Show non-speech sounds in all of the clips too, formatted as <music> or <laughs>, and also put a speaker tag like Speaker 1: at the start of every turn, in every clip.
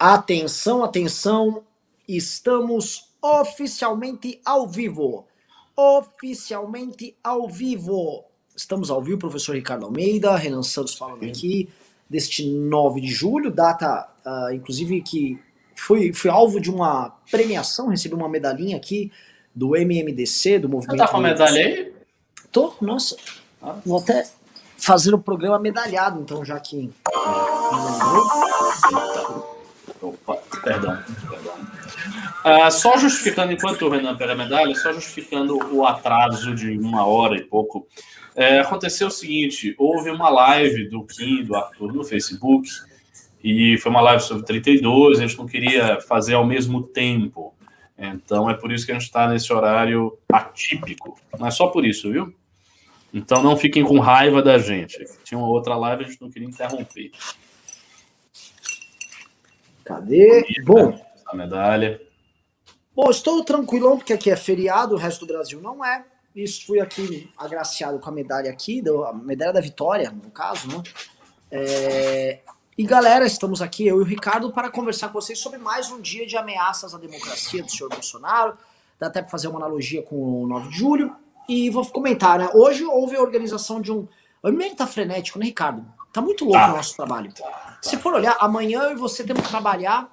Speaker 1: Atenção, atenção, estamos oficialmente ao vivo. Oficialmente ao vivo. Estamos ao vivo, professor Ricardo Almeida, Renan Santos falando aqui, deste 9 de julho, data, uh, inclusive, que foi, foi alvo de uma premiação, recebi uma medalhinha aqui do MMDC, do Movimento...
Speaker 2: Você tá com a medalha aí?
Speaker 1: Tô, nossa. Ah. Vou até fazer o programa medalhado, então, já que...
Speaker 2: Opa, perdão. Ah, só justificando, enquanto o Renan pega a medalha, só justificando o atraso de uma hora e pouco, é, aconteceu o seguinte: houve uma live do Kim, do Arthur, no Facebook, e foi uma live sobre 32, a gente não queria fazer ao mesmo tempo. Então é por isso que a gente está nesse horário atípico. Mas só por isso, viu? Então não fiquem com raiva da gente. Tinha uma outra live, a gente não queria interromper.
Speaker 1: Cadê?
Speaker 2: Bom. A medalha.
Speaker 1: Bom, estou tranquilão, porque aqui é feriado, o resto do Brasil não é. Isso fui aqui agraciado com a medalha aqui, a medalha da vitória, no caso, né? É... E galera, estamos aqui, eu e o Ricardo, para conversar com vocês sobre mais um dia de ameaças à democracia do senhor Bolsonaro. Dá até para fazer uma analogia com o 9 de julho. E vou comentar, né? Hoje houve a organização de um. O tá frenético, né, Ricardo? Tá muito louco tá. o nosso trabalho. Se for olhar, amanhã eu e você temos que trabalhar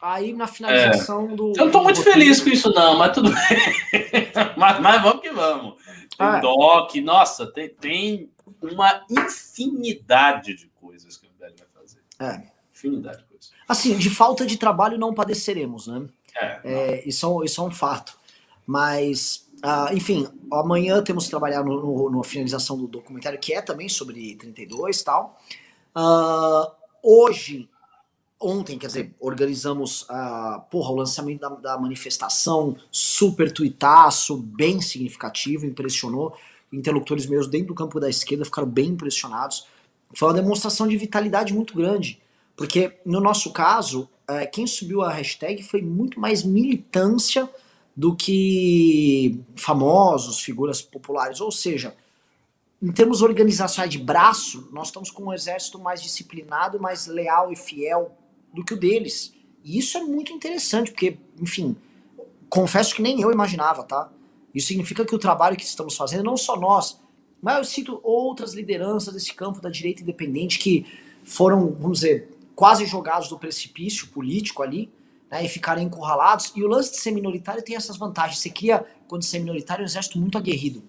Speaker 1: aí na finalização é. do.
Speaker 2: Eu não tô muito feliz com isso, não, mas tudo bem. <laughs> mas, mas, vamos que vamos. Tem ah. doc, nossa, tem, tem uma infinidade de coisas que o MBL vai fazer.
Speaker 1: É.
Speaker 2: Infinidade de coisas.
Speaker 1: Assim, de falta de trabalho não padeceremos, né?
Speaker 2: É.
Speaker 1: é isso, isso é um fato. Mas Uh, enfim, amanhã temos que trabalhar no, no, na finalização do documentário, que é também sobre 32 e tal. Uh, hoje, ontem, quer dizer, organizamos uh, porra, o lançamento da, da, manifestação, super tuitaço, bem significativo, impressionou. Interlocutores meus dentro do campo da esquerda ficaram bem impressionados. Foi uma demonstração de vitalidade muito grande, porque no nosso caso, uh, quem subiu a hashtag foi muito mais militância do que famosos, figuras populares. Ou seja, em termos organizacionais de braço, nós estamos com um exército mais disciplinado, mais leal e fiel do que o deles. E isso é muito interessante, porque, enfim, confesso que nem eu imaginava, tá? Isso significa que o trabalho que estamos fazendo, não só nós, mas eu cito outras lideranças desse campo da direita independente que foram, vamos dizer, quase jogados do precipício político ali, né, e ficarem encurralados. E o lance de ser minoritário tem essas vantagens. Você cria, quando você é minoritário, um exército muito aguerrido.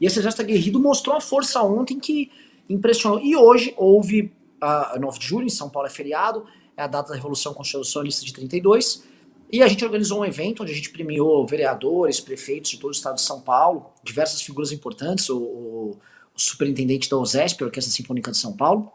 Speaker 1: E esse exército aguerrido mostrou a força ontem que impressionou. E hoje houve, uh, 9 de julho, em São Paulo é feriado, é a data da Revolução Constitucionalista de 32, e a gente organizou um evento onde a gente premiou vereadores, prefeitos de todo o estado de São Paulo, diversas figuras importantes, o, o, o superintendente da OSESP, a Orquestra Sinfônica de São Paulo,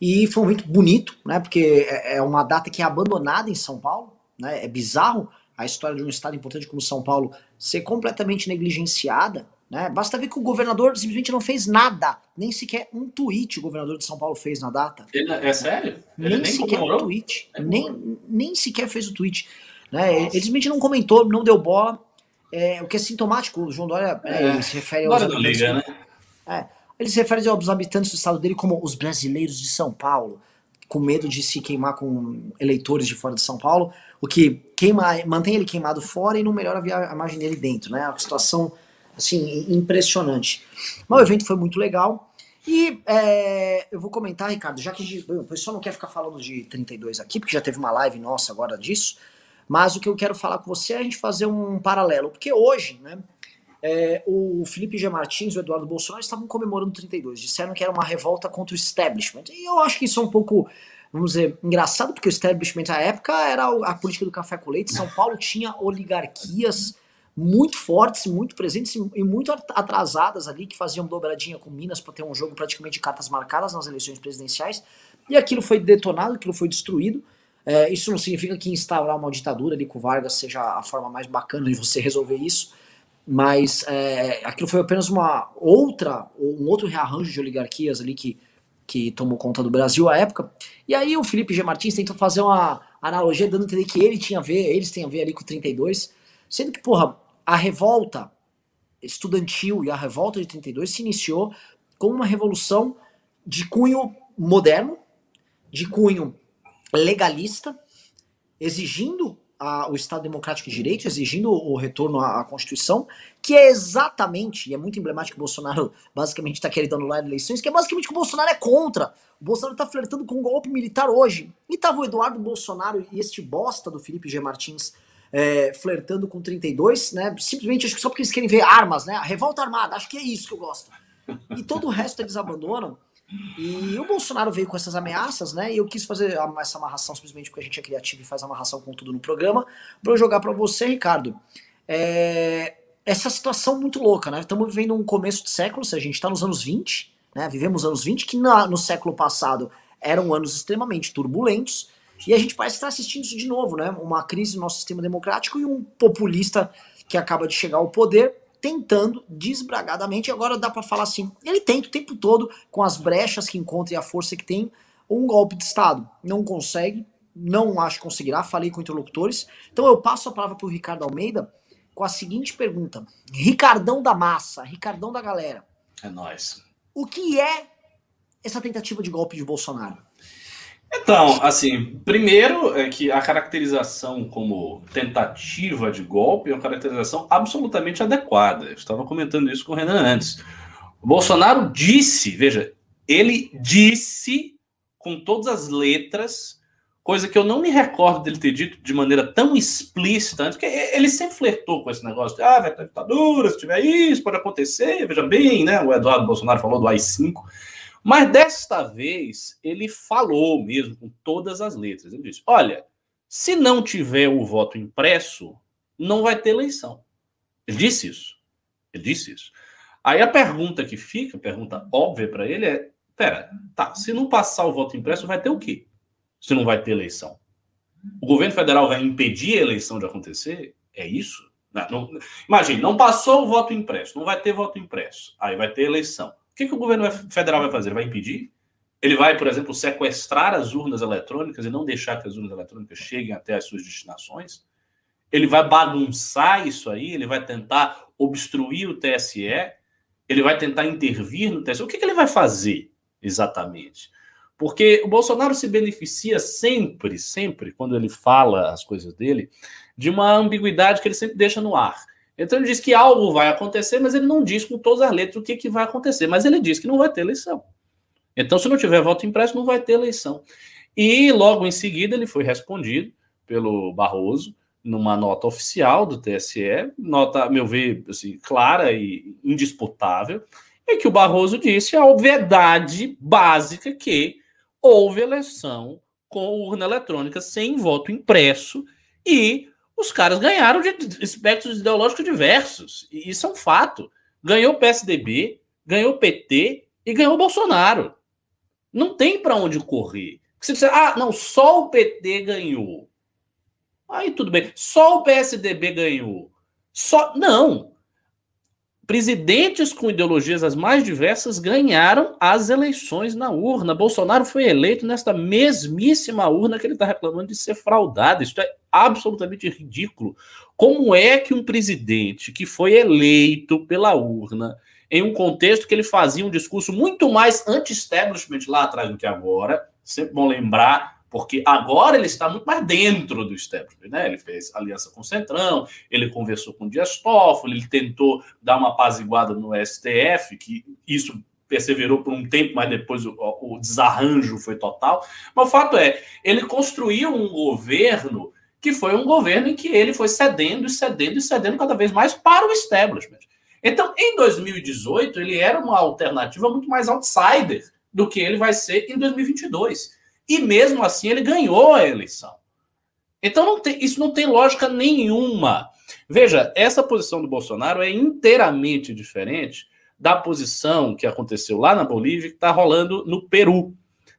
Speaker 1: e foi um evento bonito, né? Porque é, é uma data que é abandonada em São Paulo, né? É bizarro a história de um estado importante como São Paulo ser completamente negligenciada, né? Basta ver que o governador simplesmente não fez nada, nem sequer um tweet o governador de São Paulo fez na data.
Speaker 2: Ele, é sério?
Speaker 1: Ele nem, nem sequer um tweet, é nem, nem sequer fez o tweet. Né? Ele simplesmente não comentou, não deu bola. É, o que é sintomático, o João Dória é, se refere.
Speaker 2: Não liga, né?
Speaker 1: É, ele se refere aos habitantes do estado dele como os brasileiros de São Paulo, com medo de se queimar com eleitores de fora de São Paulo, o que queima, mantém ele queimado fora e não melhora a imagem dele dentro, né? Uma situação assim impressionante. Mas o evento foi muito legal. E é, eu vou comentar, Ricardo, já que o pessoal não quer ficar falando de 32 aqui, porque já teve uma live nossa agora disso, mas o que eu quero falar com você é a gente fazer um paralelo, porque hoje, né, é, o Felipe G. Martins e o Eduardo Bolsonaro estavam comemorando 32. Disseram que era uma revolta contra o establishment. E eu acho que isso é um pouco, vamos dizer, engraçado, porque o establishment na época era a política do café com leite. São Paulo tinha oligarquias muito fortes, muito presentes e muito atrasadas ali, que faziam dobradinha com Minas para ter um jogo praticamente de cartas marcadas nas eleições presidenciais. E aquilo foi detonado, aquilo foi destruído. É, isso não significa que instaurar uma ditadura ali com Vargas seja a forma mais bacana de você resolver isso mas é, aquilo foi apenas uma outra, um outro rearranjo de oligarquias ali que, que tomou conta do Brasil à época. E aí o Felipe G. Martins tentou fazer uma analogia dando a entender que ele tinha a ver, eles têm a ver ali com 32, sendo que, porra, a revolta estudantil e a revolta de 32 se iniciou com uma revolução de cunho moderno, de cunho legalista, exigindo a, o Estado Democrático de Direito, exigindo o retorno à, à, Constituição, que é exatamente, e é muito emblemático que o Bolsonaro <laughs> basicamente está querendo anular eleições, que é basicamente que o Bolsonaro é contra. O Bolsonaro está flertando com um golpe militar hoje. E tava o Eduardo Bolsonaro e este bosta do Felipe G. Martins é, flertando com 32, né? Simplesmente acho que só porque eles querem ver armas, né? A revolta armada, acho que é isso que eu gosto. E todo o resto eles abandonam. E o Bolsonaro veio com essas ameaças, né? E eu quis fazer essa amarração simplesmente porque a gente é criativo e faz amarração com tudo no programa, para eu jogar para você, Ricardo. É, essa situação muito louca, né? Estamos vivendo um começo de século, se a gente está nos anos 20, né? Vivemos anos 20, que na, no século passado eram anos extremamente turbulentos, e a gente parece estar assistindo isso de novo, né? Uma crise no nosso sistema democrático e um populista que acaba de chegar ao poder tentando desbragadamente, agora dá para falar assim, ele tenta o tempo todo, com as brechas que encontra e a força que tem, um golpe de Estado. Não consegue, não acho que conseguirá, falei com interlocutores. Então eu passo a palavra para o Ricardo Almeida com a seguinte pergunta. Ricardão da massa, Ricardão da galera.
Speaker 2: É nós.
Speaker 1: O que é essa tentativa de golpe de Bolsonaro?
Speaker 2: Então, assim, primeiro é que a caracterização como tentativa de golpe é uma caracterização absolutamente adequada. Eu estava comentando isso com o Renan antes. O Bolsonaro disse, veja, ele disse com todas as letras, coisa que eu não me recordo dele ter dito de maneira tão explícita antes, porque ele sempre flertou com esse negócio de, ah, vai ter ditadura, se tiver isso, pode acontecer, veja bem, né? O Eduardo Bolsonaro falou do AI-5. Mas desta vez ele falou mesmo com todas as letras. Ele disse: olha, se não tiver o voto impresso, não vai ter eleição. Ele disse isso. Ele disse isso. Aí a pergunta que fica, a pergunta óbvia para ele é: pera, tá, se não passar o voto impresso, vai ter o quê? Se não vai ter eleição. O governo federal vai impedir a eleição de acontecer? É isso? Não, não, imagine, não passou o voto impresso, não vai ter voto impresso, aí vai ter eleição que, que o governo federal vai fazer? Ele vai impedir? Ele vai, por exemplo, sequestrar as urnas eletrônicas e não deixar que as urnas eletrônicas cheguem até as suas destinações? Ele vai bagunçar isso aí? Ele vai tentar obstruir o TSE? Ele vai tentar intervir no TSE? O que, que ele vai fazer exatamente? Porque o Bolsonaro se beneficia sempre, sempre, quando ele fala as coisas dele, de uma ambiguidade que ele sempre deixa no ar. Então ele diz que algo vai acontecer, mas ele não diz com todas as letras o que, que vai acontecer. Mas ele diz que não vai ter eleição. Então, se não tiver voto impresso, não vai ter eleição. E logo em seguida ele foi respondido pelo Barroso numa nota oficial do TSE, nota, a meu ver, assim, clara e indisputável, em que o Barroso disse a obviedade básica que houve eleição com urna eletrônica sem voto impresso e os caras ganharam de espectros ideológicos diversos. E isso é um fato. Ganhou o PSDB, ganhou o PT e ganhou o Bolsonaro. Não tem para onde correr. Se disser, ah, não, só o PT ganhou. Aí tudo bem. Só o PSDB ganhou. Só. Não presidentes com ideologias as mais diversas ganharam as eleições na urna. Bolsonaro foi eleito nesta mesmíssima urna que ele está reclamando de ser fraudada. Isso é absolutamente ridículo. Como é que um presidente que foi eleito pela urna, em um contexto que ele fazia um discurso muito mais anti-establishment lá atrás do que agora, sempre bom lembrar porque agora ele está muito mais dentro do establishment, né? Ele fez aliança com o Centrão, ele conversou com o Dias Toffoli, ele tentou dar uma apaziguada no STF, que isso perseverou por um tempo, mas depois o, o desarranjo foi total. Mas o fato é, ele construiu um governo que foi um governo em que ele foi cedendo e cedendo e cedendo cada vez mais para o establishment. Então, em 2018, ele era uma alternativa muito mais outsider do que ele vai ser em 2022. E mesmo assim ele ganhou a eleição. Então não tem, isso não tem lógica nenhuma. Veja, essa posição do Bolsonaro é inteiramente diferente da posição que aconteceu lá na Bolívia, que está rolando no Peru.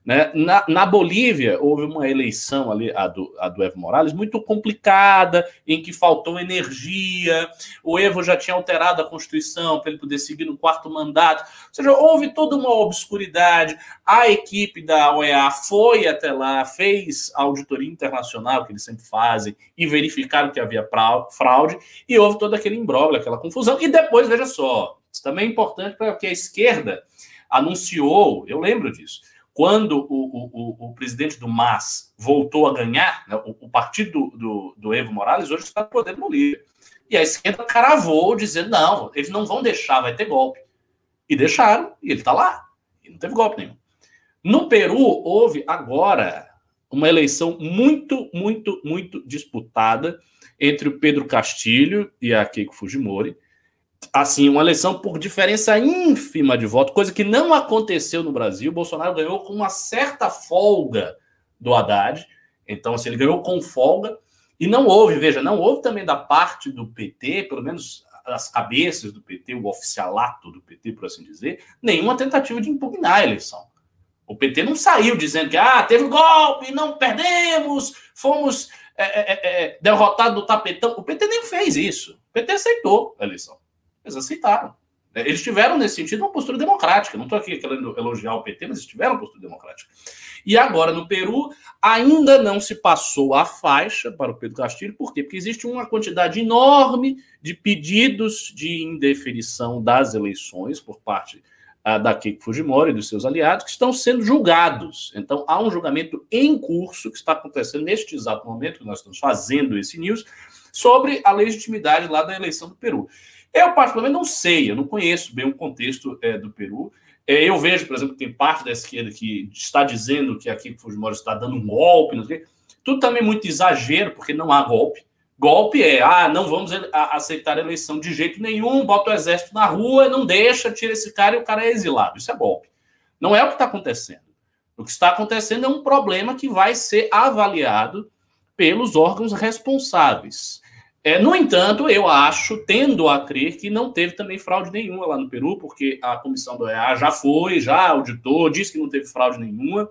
Speaker 2: Né? Na, na, Bolívia, houve uma eleição ali, a do, a do Evo Morales, muito complicada, em que faltou energia. O Evo já tinha alterado a Constituição para ele poder seguir no quarto mandato. Ou seja, houve toda uma obscuridade. A equipe da OEA foi até lá, fez a auditoria internacional, que eles sempre fazem, e verificaram que havia fraude, e houve todo aquele imbróglio, aquela confusão. E depois, veja só, isso também é importante para que a esquerda anunciou, eu lembro disso quando o, o, o presidente do MAS voltou a ganhar, né, o, o, partido do, do, do, Evo Morales hoje está no poder do Bolívia. E a esquerda cravou, dizendo: não, eles não vão deixar, vai ter golpe. E deixaram, e ele está lá. E não teve golpe nenhum. No Peru, houve agora uma eleição muito, muito, muito disputada entre o Pedro Castilho e a Keiko Fujimori assim, uma eleição por diferença ínfima de voto, coisa que não aconteceu no Brasil. Bolsonaro ganhou com uma certa folga do Haddad. Então, assim, ele ganhou com folga. E não houve, veja, não houve também da parte do PT, pelo menos as cabeças do PT, o oficialato do PT, por assim dizer, nenhuma tentativa de impugnar a eleição. O PT não saiu dizendo que ah, teve golpe, não perdemos, fomos é, é, é, derrotados no tapetão. O PT nem fez isso. O PT aceitou a eleição. Eles aceitaram. É, eles tiveram, nesse sentido, uma postura democrática. Não estou aqui querendo elogiar o PT, mas eles tiveram uma postura democrática. E agora, no Peru, ainda não se passou a faixa para o Pedro Castilho. Por quê? Porque existe uma quantidade enorme de pedidos de indeferição das eleições por parte uh, da Keiko Fujimori e dos seus aliados, que estão sendo julgados. Então, há um julgamento em curso que está acontecendo neste exato momento que nós estamos fazendo esse news sobre a legitimidade lá da eleição do Peru. Eu, particularmente, não sei, eu não conheço bem o contexto é, do Peru. É, eu vejo, por exemplo, que tem parte da esquerda que está dizendo que aqui Fujimori está dando um golpe, não sei. Tudo também muito exagero, porque não há golpe. Golpe é, ah, não vamos aceitar a eleição de jeito nenhum, bota o exército na rua, não deixa, tira esse cara e o cara é exilado. Isso é golpe. Não é o que está acontecendo. O que está acontecendo é um problema que vai ser avaliado pelos órgãos responsáveis. É, no entanto, eu acho, tendo a crer, que não teve também fraude nenhuma lá no Peru, porque a comissão do EA já foi, já auditou, disse que não teve fraude nenhuma.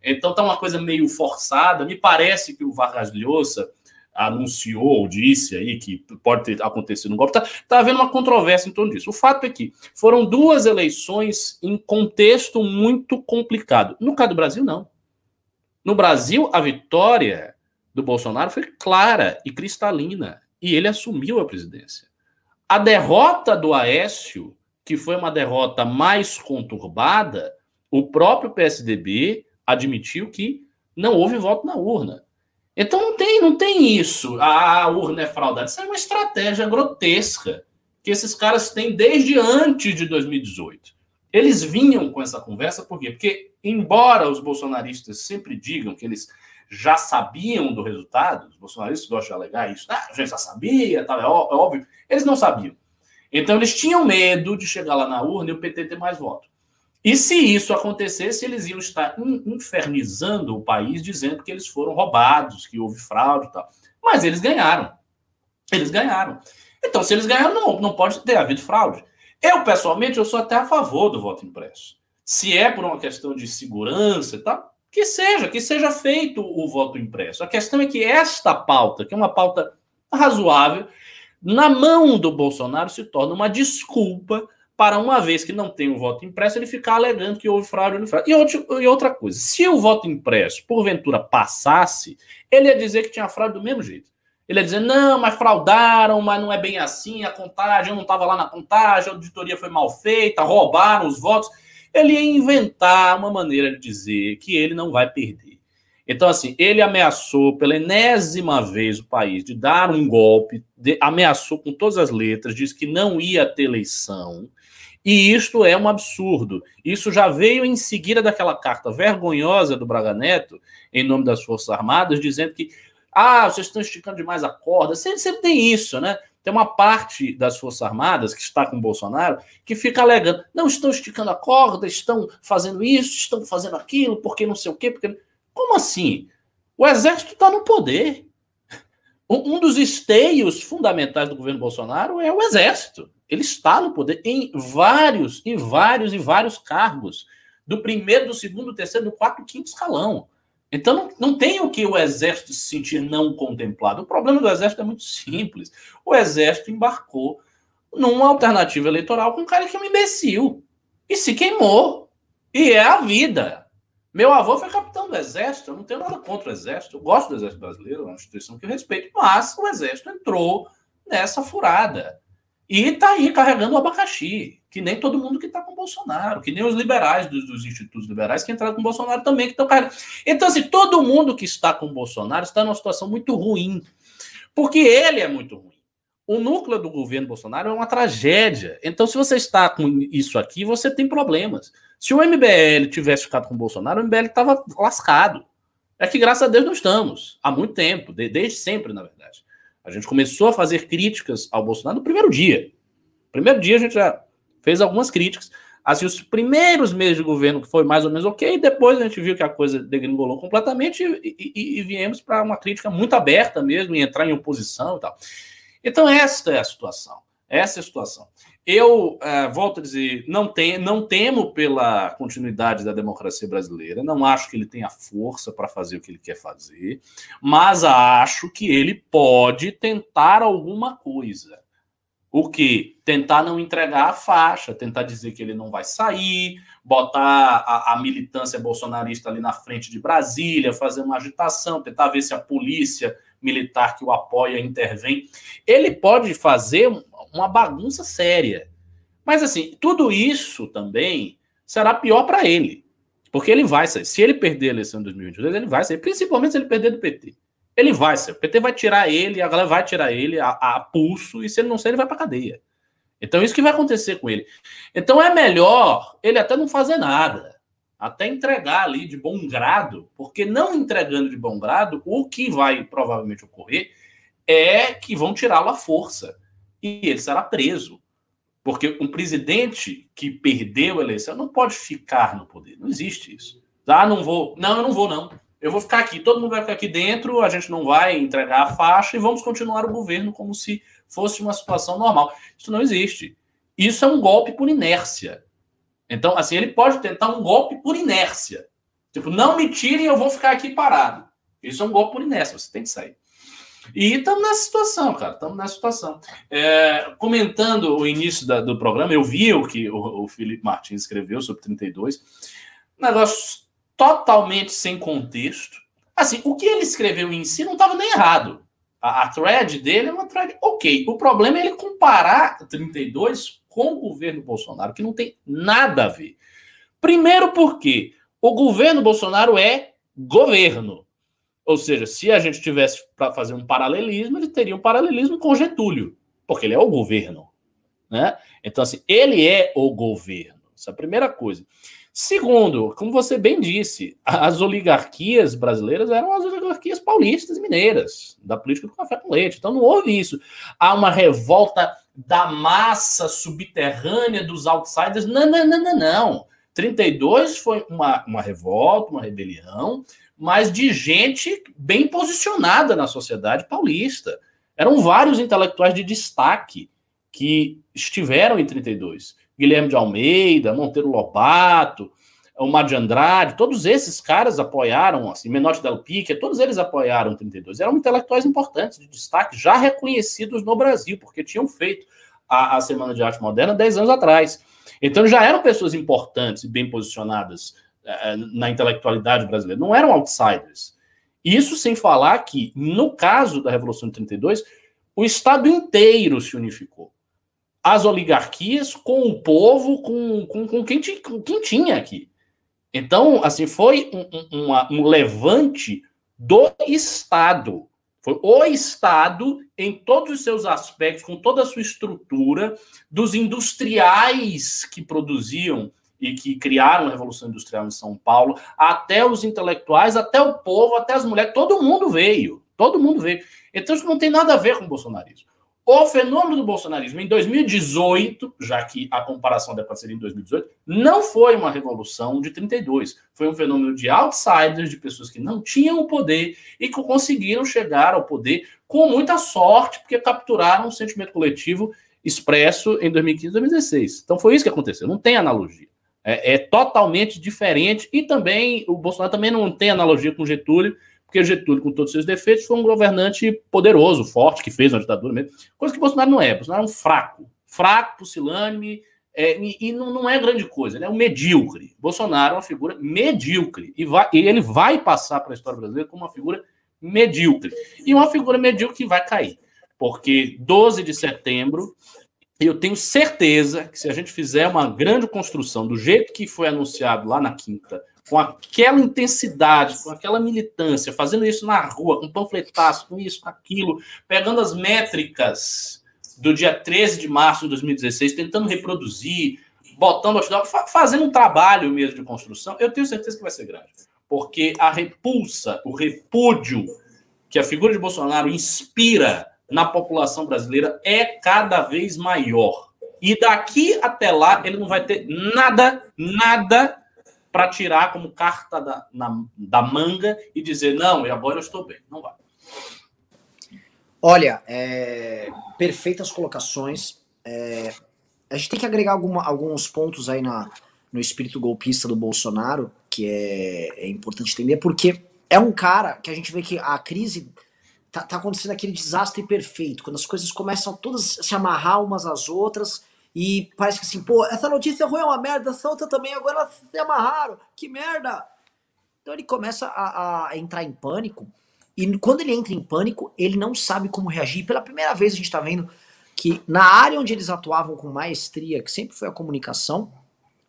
Speaker 2: Então tá uma coisa meio forçada. Me parece que o Vargas Llosa anunciou, disse aí que pode ter acontecido no golpe. Tá, tá havendo uma controvérsia em torno disso. O fato é que foram duas eleições em contexto muito complicado. No caso do Brasil, não. No Brasil, a vitória do Bolsonaro foi clara e cristalina e ele assumiu a presidência. A derrota do Aécio, que foi uma derrota mais conturbada, o próprio PSDB admitiu que não houve voto na urna. Então não tem, não tem isso. Ah, a urna é fraudada. Isso é uma estratégia grotesca que esses caras têm desde antes de 2018. Eles vinham com essa conversa, por quê? Porque, embora os bolsonaristas sempre digam que eles já sabiam do resultado, os bolsonaristas gostam de alegar isso, ah, a gente já sabia, tal, é, é óbvio, eles não sabiam. Então eles tinham medo de chegar lá na urna e o PT ter mais votos. E se isso acontecesse, eles iam estar infernizando o país, dizendo que eles foram roubados, que houve fraude e tal. Mas eles ganharam. Eles ganharam. Então, se eles ganharam, não, não pode ter havido fraude. Eu, pessoalmente, eu sou até a favor do voto impresso. Se é por uma questão de segurança e tal, que seja, que seja feito o voto impresso. A questão é que esta pauta, que é uma pauta razoável, na mão do Bolsonaro se torna uma desculpa para uma vez que não tem o voto impresso, ele ficar alegando que houve fraude ou fraude. E, outro, e outra coisa, se o voto impresso, porventura, passasse, ele ia dizer que tinha fraude do mesmo jeito. Ele ia dizer, não, mas fraudaram, mas não é bem assim, a contagem, eu não estava lá na contagem, a auditoria foi mal feita, roubaram os votos ele ia inventar uma maneira de dizer que ele não vai perder. Então, assim, ele ameaçou pela enésima vez o país de dar um golpe, de, ameaçou com todas as letras, disse que não ia ter eleição. E isto é um absurdo. Isso já veio em seguida daquela carta vergonhosa do Braga Neto, em nome das Forças Armadas, dizendo que, ah, vocês estão esticando demais a corda. Sempre, sempre tem isso, né? Tem uma parte das Forças Armadas que está com o Bolsonaro que fica alegando: não estão esticando a corda, estão fazendo isso, estão fazendo aquilo, porque não sei o quê. Porque... Como assim? O Exército está no poder. Um dos esteios fundamentais do governo Bolsonaro é o Exército. Ele está no poder em vários, e vários, e vários cargos. Do primeiro, do segundo, do terceiro, do quarto, quinto escalão. Então não, tem o que o exército se sentir não contemplado. O problema do exército é muito simples. O exército embarcou numa alternativa eleitoral com um cara que é um imbecil e se queimou. E é a vida. Meu avô foi capitão do exército, eu não tenho nada contra o exército, eu gosto do exército brasileiro, é uma instituição que eu respeito, mas o exército entrou nessa furada. E está aí carregando o abacaxi. Que nem todo mundo que está com Bolsonaro, que nem os liberais dos, dos, institutos liberais que entraram com Bolsonaro também que estão caindo. Então, assim, todo mundo que está com Bolsonaro está numa situação muito ruim, porque ele é muito ruim. O núcleo do governo Bolsonaro é uma tragédia. Então, se você está com isso aqui, você tem problemas. Se o MBL tivesse ficado com Bolsonaro, o MBL estava lascado. É que, graças a Deus, não estamos. Há muito tempo, desde sempre, na verdade. A gente começou a fazer críticas ao Bolsonaro no primeiro dia. Primeiro dia, a gente já fez algumas críticas. Assim, os primeiros meses de governo foi mais ou menos ok, depois a gente viu que a coisa degringolou completamente e, e, e viemos para uma crítica muito aberta mesmo, e entrar em oposição e tal. Então, esta é a situação. Essa é a situação. Eu uh, volto a dizer, não, tem, não temo pela continuidade da democracia brasileira, não acho que ele tenha força para fazer o que ele quer fazer, mas acho que ele pode tentar alguma coisa. O que? Tentar não entregar a faixa, tentar dizer que ele não vai sair, botar a, a, militância bolsonarista ali na frente de Brasília, fazer uma agitação, tentar ver se a polícia militar que o apoia intervém. Ele pode fazer uma bagunça séria. Mas, assim, tudo isso também será pior para ele. Porque ele vai sair. Se ele perder a eleição em 2022, ele vai sair. Principalmente se ele perder do PT. Ele vai sair. O PT vai tirar ele, a galera vai tirar ele a, a pulso, e se ele não sair, ele vai para cadeia. Então, isso que vai acontecer com ele. Então, é melhor ele até não fazer nada até entregar ali de bom grado, porque não entregando de bom grado, o que vai provavelmente ocorrer é que vão tirá-lo à força e ele será preso. Porque um presidente que perdeu a eleição não pode ficar no poder. Não existe isso. Ah, não vou. Não, eu não vou, não. Eu vou ficar aqui. Todo mundo vai ficar aqui dentro, a gente não vai entregar a faixa e vamos continuar o governo como se fosse uma situação normal. Isso não existe. Isso é um golpe por inércia. Então, assim, ele pode tentar um golpe por inércia. Tipo, não me tirem, eu vou ficar aqui parado. Isso é um golpe por inércia, você tem que sair. E estamos nessa situação, cara, estamos nessa situação. É, comentando o início da, do programa, eu vi o que o, o Felipe Martins escreveu sobre 32, negócio totalmente sem contexto. Assim, o que ele escreveu em si não estava nem errado. A, a thread dele é uma thread ok. O problema é ele comparar 32 com o governo Bolsonaro, que não tem nada a ver. Primeiro, porque o governo Bolsonaro é governo. Ou seja, se a gente tivesse para fazer um paralelismo, ele teria um paralelismo com Getúlio, porque ele é o governo. Né? Então, assim, ele é o governo. Essa é a primeira coisa. Segundo, como você bem disse, as oligarquias brasileiras eram as oligarquias paulistas e mineiras, da política do café com leite. Então não houve isso. Há uma revolta da massa subterrânea dos outsiders. Não, não, não, não, não. 32 foi uma, uma revolta, uma rebelião, mas de gente bem posicionada na sociedade paulista. Eram vários intelectuais de destaque que estiveram em 32. Guilherme de Almeida, Monteiro Lobato, o Mar de Andrade, todos esses caras apoiaram, assim, Menotti Del Pique, todos eles apoiaram 32. Eram intelectuais importantes, de destaque, já reconhecidos no Brasil, porque tinham feito a, a Semana de Arte Moderna 10 anos atrás. Então já eram pessoas importantes e bem posicionadas uh, na intelectualidade brasileira, não eram outsiders. Isso sem falar que, no caso da Revolução de 32, o Estado inteiro se unificou as oligarquias com o povo, com, com, com, quem, com quem tinha aqui. Então, assim, foi um, um, um levante do Estado. Foi o Estado, em todos os seus aspectos, com toda a sua estrutura, dos industriais que produziam e que criaram a Revolução Industrial em São Paulo, até os intelectuais, até o povo, até as mulheres, todo mundo veio. Todo mundo veio. Então, isso não tem nada a ver com o bolsonarismo. O fenômeno do bolsonarismo em 2018, já que a comparação deve ser em 2018, não foi uma revolução de 32. Foi um fenômeno de outsiders, de pessoas que não tinham o poder e que conseguiram chegar ao poder com muita sorte, porque capturaram um sentimento coletivo expresso em 2015 e 2016. Então foi isso que aconteceu. Não tem analogia. É, é totalmente diferente. E também o Bolsonaro também não tem analogia com Getúlio porque Getúlio, com todos os seus defeitos, foi um governante poderoso, forte, que fez uma ditadura mesmo. Coisa que Bolsonaro não é. Bolsonaro é um fraco. Fraco, pusilânime, é, e, e não, não, é grande coisa, ele é um medíocre. Bolsonaro é uma figura medíocre. E, vai, e ele vai passar para a história brasileira como uma figura medíocre. E uma figura medíocre que vai cair. Porque 12 de setembro eu tenho certeza que se a gente fizer uma grande construção do jeito que foi anunciado lá na quinta, com aquela intensidade, com aquela militância, fazendo isso na rua, com panfletaço, com isso, com aquilo, pegando as métricas do dia 13 de março de 2016, tentando reproduzir, botando, fazendo um trabalho mesmo de construção, eu tenho certeza que vai ser grande. Porque a repulsa, o repúdio que a figura de Bolsonaro inspira na população brasileira é cada vez maior. E daqui até lá, ele não vai ter nada, nada para tirar como carta da, na, da manga e dizer, não, e agora eu estou bem. Não vai.
Speaker 1: Olha, é, perfeitas colocações. É, a gente tem que agregar alguma, alguns pontos aí na, no espírito golpista do Bolsonaro, que é, é importante entender, porque é um cara que a gente vê que a crise tá, tá acontecendo aquele desastre perfeito, quando as coisas começam todas a se amarrar umas às outras e parece que assim, pô, essa notícia ruim é uma merda, outra também, agora se amarraram, que merda! Então ele começa a, a, entrar em pânico, e quando ele entra em pânico, ele não sabe como reagir. Pela primeira vez a gente está vendo que na área onde eles atuavam com maestria, que sempre foi a comunicação,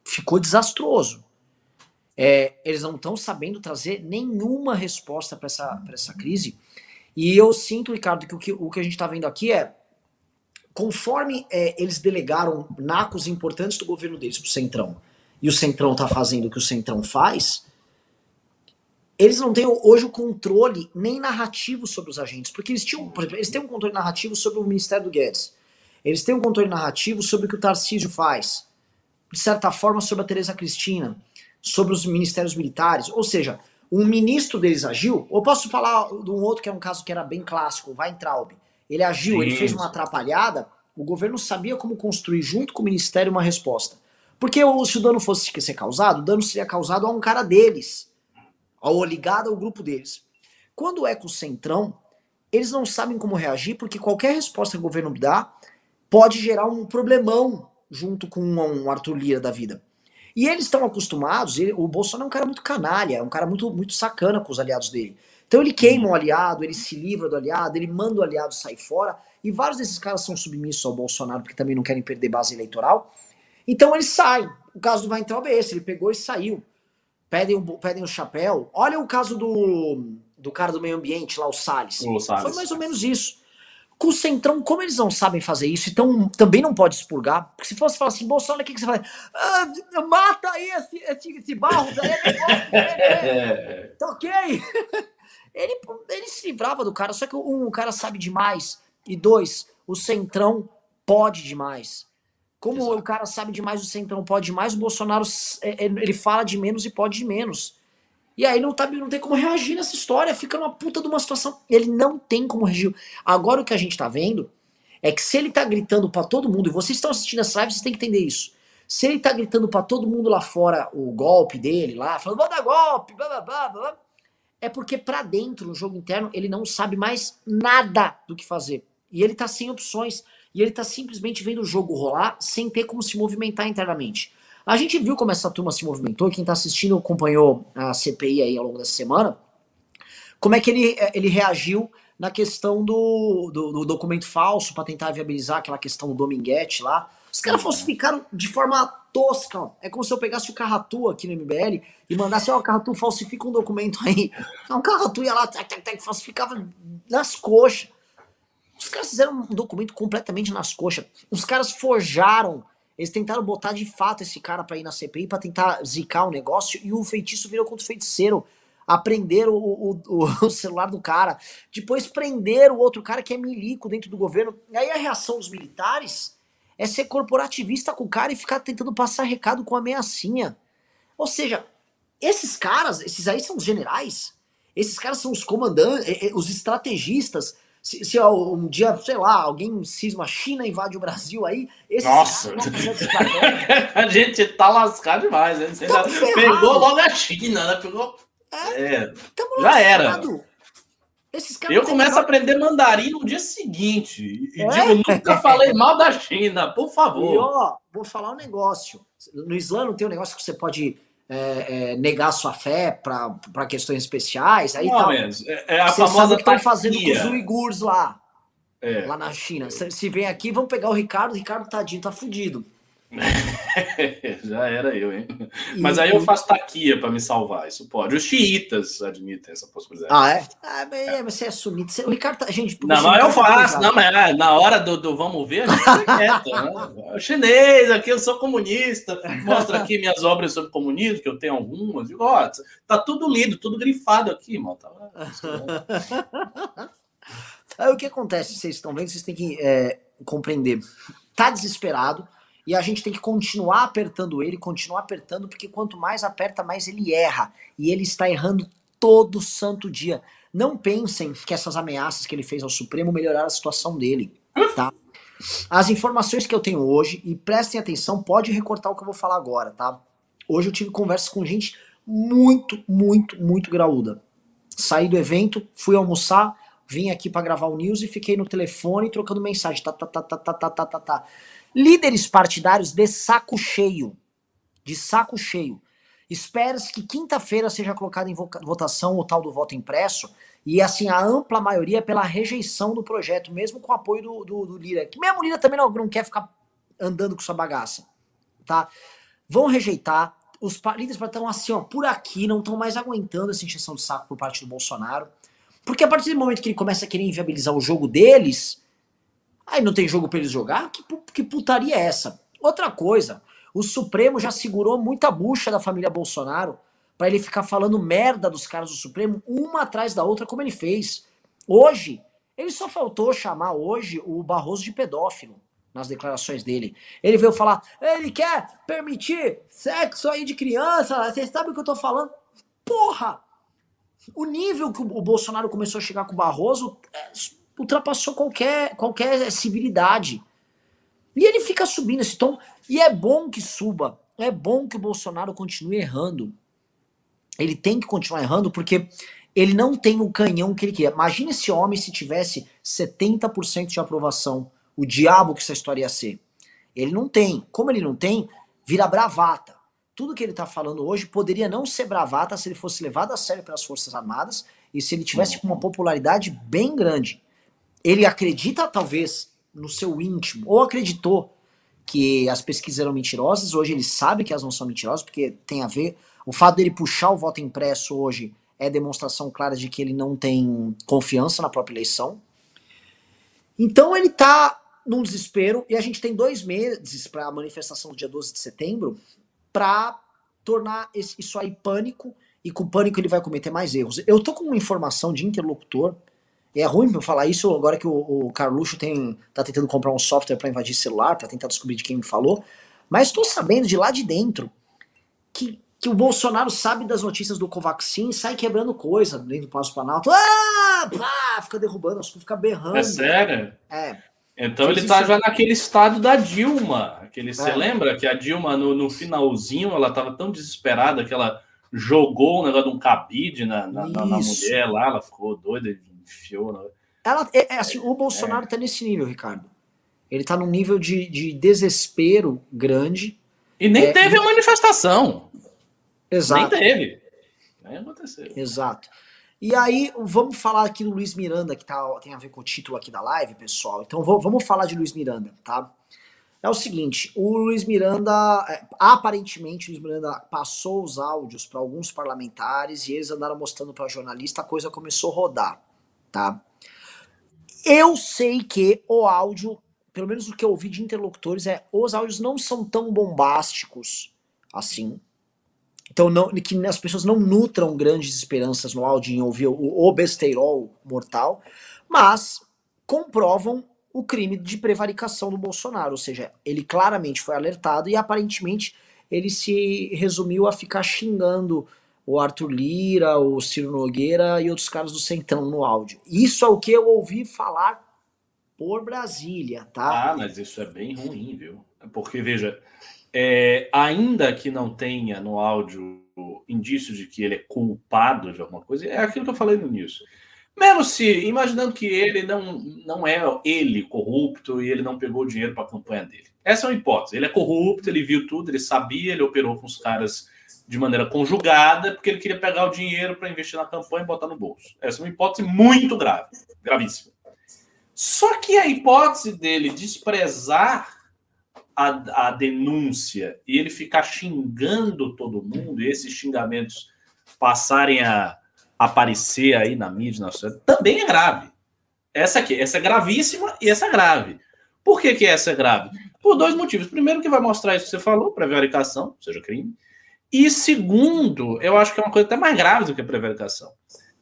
Speaker 1: ficou desastroso. É, eles não estão sabendo trazer nenhuma resposta para essa, essa crise. E eu sinto, Ricardo, que o que, o que a gente está vendo aqui é conforme é, eles delegaram nacos importantes do governo deles para o Centrão, e o Centrão está fazendo o que o Centrão faz, eles não têm hoje o controle nem narrativo sobre os agentes, porque eles tinham, por exemplo, eles têm um controle narrativo sobre o Ministério do Guedes, eles têm um controle narrativo sobre o que o Tarcísio faz, de certa forma sobre a Tereza Cristina, sobre os ministérios militares, ou seja, um ministro deles agiu, ou posso falar de um outro que é um caso que era bem clássico, o Weintraub, ele agiu, Sim. ele fez uma atrapalhada, o governo sabia como construir junto com o ministério uma resposta. Porque se o dano fosse ser causado, o dano seria causado a um cara deles, ao ligado ao grupo deles. Quando é com o Centrão, eles não sabem como reagir, porque qualquer resposta que o governo dá pode gerar um problemão junto com um Arthur Lira da vida. E eles estão acostumados, ele, o Bolsonaro é um cara muito canalha, é um cara muito, muito sacana com os aliados dele. Então ele queima um aliado, ele se livra do aliado, ele manda o aliado sair fora, e vários desses caras são submissos ao Bolsonaro porque também não querem perder base eleitoral. Então eles saem. O caso do Weintraub é esse, ele pegou e saiu. Pedem, um, pedem o um chapéu. Olha o caso do, do cara do meio ambiente lá, o Salles. o Salles. Foi mais ou menos isso. Com o Centrão, como eles não sabem fazer isso, então também não pode expurgar. Porque se fosse falar assim, Bolsonaro, o que, que você faz? Ah, mata aí esse, esse, esse Barros <laughs> aí, é Tá ok? <laughs> Ele, ele se livrava do cara, só que um, o cara sabe demais. E dois, o Centrão pode demais. Como Exato. o cara sabe demais, o Centrão pode demais, o Bolsonaro é, é, ele fala de menos e pode de menos. E aí não, tá, não tem como reagir nessa história, fica numa puta de uma situação. Ele não tem como reagir. Agora o que a gente tá vendo é que se ele tá gritando para todo mundo, e vocês estão assistindo essa live, vocês têm que entender isso. Se ele tá gritando para todo mundo lá fora o golpe dele lá, falando, vou dar golpe, blá blá blá blá, é porque para dentro, no jogo interno, ele não sabe mais nada do que fazer. E ele tá sem opções. E ele tá simplesmente vendo o jogo rolar sem ter como se movimentar internamente. A gente viu como essa turma se movimentou, quem tá assistindo acompanhou a CPI aí ao longo dessa semana, como é que ele, eh, ele reagiu na questão do, do, do documento falso para tentar viabilizar aquela questão do Dominguete lá. Os caras falsificaram de forma tosca. Ó. É como se eu pegasse o Carratu aqui no MBL e mandasse, ó, oh, Carratu, falsifica um documento aí. Então o Carratu ia lá, falsificava nas coxas. Os caras fizeram um documento completamente nas coxas. Os caras forjaram. Eles tentaram botar de fato esse cara para ir na CPI para tentar zicar o negócio e o feitiço virou contra o feiticeiro. Aprenderam o, o, <laughs> o, celular do cara. Depois prenderam o outro cara que é milico dentro do governo. E aí a reação dos militares é ser corporativista com o cara e ficar tentando passar recado com ameaçinha. Ou seja, esses caras, esses aí são os generais, esses caras são os comandantes, eh, eh, os estrategistas. Se, se um dia, sei lá, alguém cisma a China invade o Brasil aí,
Speaker 2: esses Nossa! <laughs> a gente tá lascado demais, né? Você já pegou logo a China, né? Pegou. É, é já era. Esses caras eu começo a aprender mandarim no dia seguinte. E é? digo, nunca <laughs> falei mal da China, por favor. E,
Speaker 1: ó, vou falar um negócio. No Islã não tem um negócio que você pode é, é, negar sua fé para questões especiais. Aí não,
Speaker 2: tal. É, é a Você famosa
Speaker 1: que estão fazendo com os uigurs lá. É. Lá na China. Se, se vem aqui, vamos pegar o Ricardo. O Ricardo, tadinho, tá fudido. <laughs> <laughs>
Speaker 2: Já era eu, hein? Mas aí eu faço taquia para me salvar, isso pode. Os xiitas admitem essa possibilidade.
Speaker 1: Ah, é? Ah, é você é sunita. O Ricardo tá. Gente,
Speaker 2: não, mas eu faço, não, mas é, na hora do, do vamos ver, a gente né? O chinês, aqui eu sou comunista, mostra aqui minhas obras sobre comunismo, que eu tenho algumas. Digo, ó, tá tudo lido, tudo grifado aqui, mano. Tá... <laughs>
Speaker 1: Aí o que acontece, vocês estão vendo, vocês têm que é, compreender. Tá desesperado e a gente tem que continuar apertando ele, continuar apertando, porque quanto mais aperta, mais ele erra. E ele está errando todo santo dia. Não pensem que essas ameaças que ele fez ao Supremo melhoraram a situação dele, tá? As informações que eu tenho hoje, e prestem atenção, pode recortar o que eu vou falar agora, tá? Hoje eu tive conversas com gente muito, muito, muito graúda. Saí do evento, fui almoçar, vim aqui para gravar o news e fiquei no telefone trocando mensagem. Tá, tá, tá, tá, tá, tá, tá, tá, tá. Líderes partidários de saco cheio. De saco cheio. Espera-se que quinta-feira seja colocado em votação o tal do voto impresso e assim a ampla maioria pela rejeição do projeto, mesmo com o apoio do, do, do Lira. Que mesmo o Lira também não, não quer ficar andando com sua bagaça. Tá? Vão rejeitar. Os líderes estão assim, ó, por aqui, não estão mais aguentando essa injeção de saco por parte do Bolsonaro. Porque a partir do momento que ele começa a querer inviabilizar o jogo deles, Aí não tem jogo para eles jogar? Que, que putaria é essa? Outra coisa, o Supremo já segurou muita bucha da família Bolsonaro para ele ficar falando merda dos caras do Supremo, uma atrás da outra, como ele fez. Hoje, ele só faltou chamar hoje o Barroso de pedófilo nas declarações dele. Ele veio falar, ele quer permitir sexo aí de criança, vocês sabem o que eu tô falando? Porra! O nível que o Bolsonaro começou a chegar com o Barroso é ultrapassou qualquer, qualquer civilidade. E ele fica subindo esse tom. E é bom que suba. É bom que o Bolsonaro continue errando. Ele tem que continuar errando porque ele não tem o canhão que ele queria. Imagina esse homem se tivesse 70% de aprovação. O diabo que essa história ia ser. Ele não tem. Como ele não tem, vira bravata. Tudo que ele está falando hoje poderia não ser bravata se ele fosse levado a sério pelas Forças Armadas e se ele tivesse uma popularidade bem grande ele acredita talvez no seu íntimo, ou acreditou que as pesquisas eram mentirosas, hoje ele sabe que elas não são mentirosas, porque tem a ver. O fato dele puxar o voto impresso hoje é demonstração clara de que ele não tem confiança na própria eleição. Então ele tá num desespero, e a gente tem dois meses para a manifestação do dia 12 de setembro para tornar isso aí pânico, e com pânico ele vai cometer mais erros. Eu tô com uma informação de interlocutor e é ruim falar isso agora que o, o Carluxo tem, tá tentando comprar um software para invadir celular, para tentar descobrir de quem me falou. Mas estou sabendo de lá de dentro que, que o Bolsonaro sabe das notícias do Covaxin e sai quebrando coisa dentro do Palácio Planalto. Ah! Pá! Fica derrubando, as coisas, fica berrando.
Speaker 2: É sério? É. Então ele tá já naquele estado da Dilma. Aquele, Você é. lembra que a Dilma, no, no finalzinho, ela tava tão desesperada que ela jogou o negócio de um cabide na, na, na, na mulher lá, ela ficou doida
Speaker 1: Ela, é, é, assim, o Bolsonaro é. tá nesse nível, Ricardo. Ele tá num nível de, de desespero grande.
Speaker 2: E nem é, teve a manifestação.
Speaker 1: Exato.
Speaker 2: Nem teve. Nem aconteceu.
Speaker 1: Exato. E aí, vamos falar aqui do Luiz Miranda, que tá, tem a ver com o título aqui da live, pessoal. Então, vamos falar de Luiz Miranda, tá? É o seguinte, o Luiz Miranda, é, aparentemente, o Luiz Miranda passou os áudios para alguns parlamentares e eles andaram mostrando para jornalista, a coisa começou a rodar tá? Eu sei que o áudio, pelo menos o que eu ouvi de interlocutores, é os áudios não são tão bombásticos assim. Então, não, que as pessoas não nutram grandes esperanças no áudio em ouvir o, o besteirol mortal, mas comprovam o crime de prevaricação do Bolsonaro. Ou seja, ele claramente foi alertado e aparentemente ele se resumiu a ficar xingando o Arthur Lira, o Ciro Nogueira e outros caras do Centrão no áudio. Isso é o que eu ouvi falar por Brasília, tá?
Speaker 2: Ah, mas isso é bem ruim, viu? Porque, veja, é, ainda que não tenha no áudio indício de que ele é culpado de alguma coisa, é aquilo que eu falei no início. Mesmo se, imaginando que ele não, não é ele corrupto e ele não pegou dinheiro para a campanha dele. Essa é uma hipótese. Ele é corrupto, ele viu tudo, ele sabia, ele operou com os caras de maneira conjugada, porque ele queria pegar o dinheiro para investir na campanha e botar no bolso. Essa é uma hipótese muito grave, gravíssima. Só que a hipótese dele desprezar a, a denúncia e ele ficar xingando todo mundo, e esses xingamentos passarem a aparecer aí na mídia, na também é grave. Essa aqui, essa é gravíssima e essa é grave. Por que, que essa é grave? Por dois motivos. Primeiro, que vai mostrar isso que você falou, prevaricação, seja crime. E segundo, eu acho que é uma coisa até mais grave do que a prevaricação.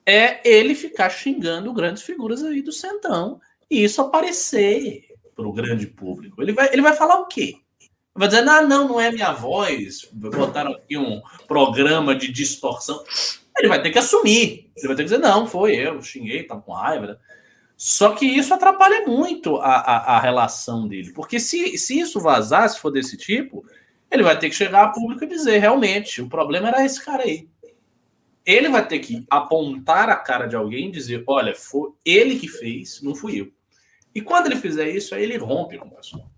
Speaker 2: É ele ficar xingando grandes figuras aí do Centrão e isso aparecer para o grande público. Ele vai, ele vai falar o quê? Vai dizer, ah, não, não é minha voz. Botaram aqui um programa de distorção. Ele vai ter que assumir. Ele vai ter que dizer, não, foi eu, xinguei, tava com raiva. Né? Só que isso atrapalha muito a, a, a, relação dele. Porque se, se isso vazar, se for desse tipo, ele vai ter que chegar a público e dizer, realmente, o problema era esse cara aí. Ele vai ter que apontar a cara de alguém e dizer, olha, foi ele que fez, não fui eu. E quando ele fizer isso, aí ele rompe com o pessoal.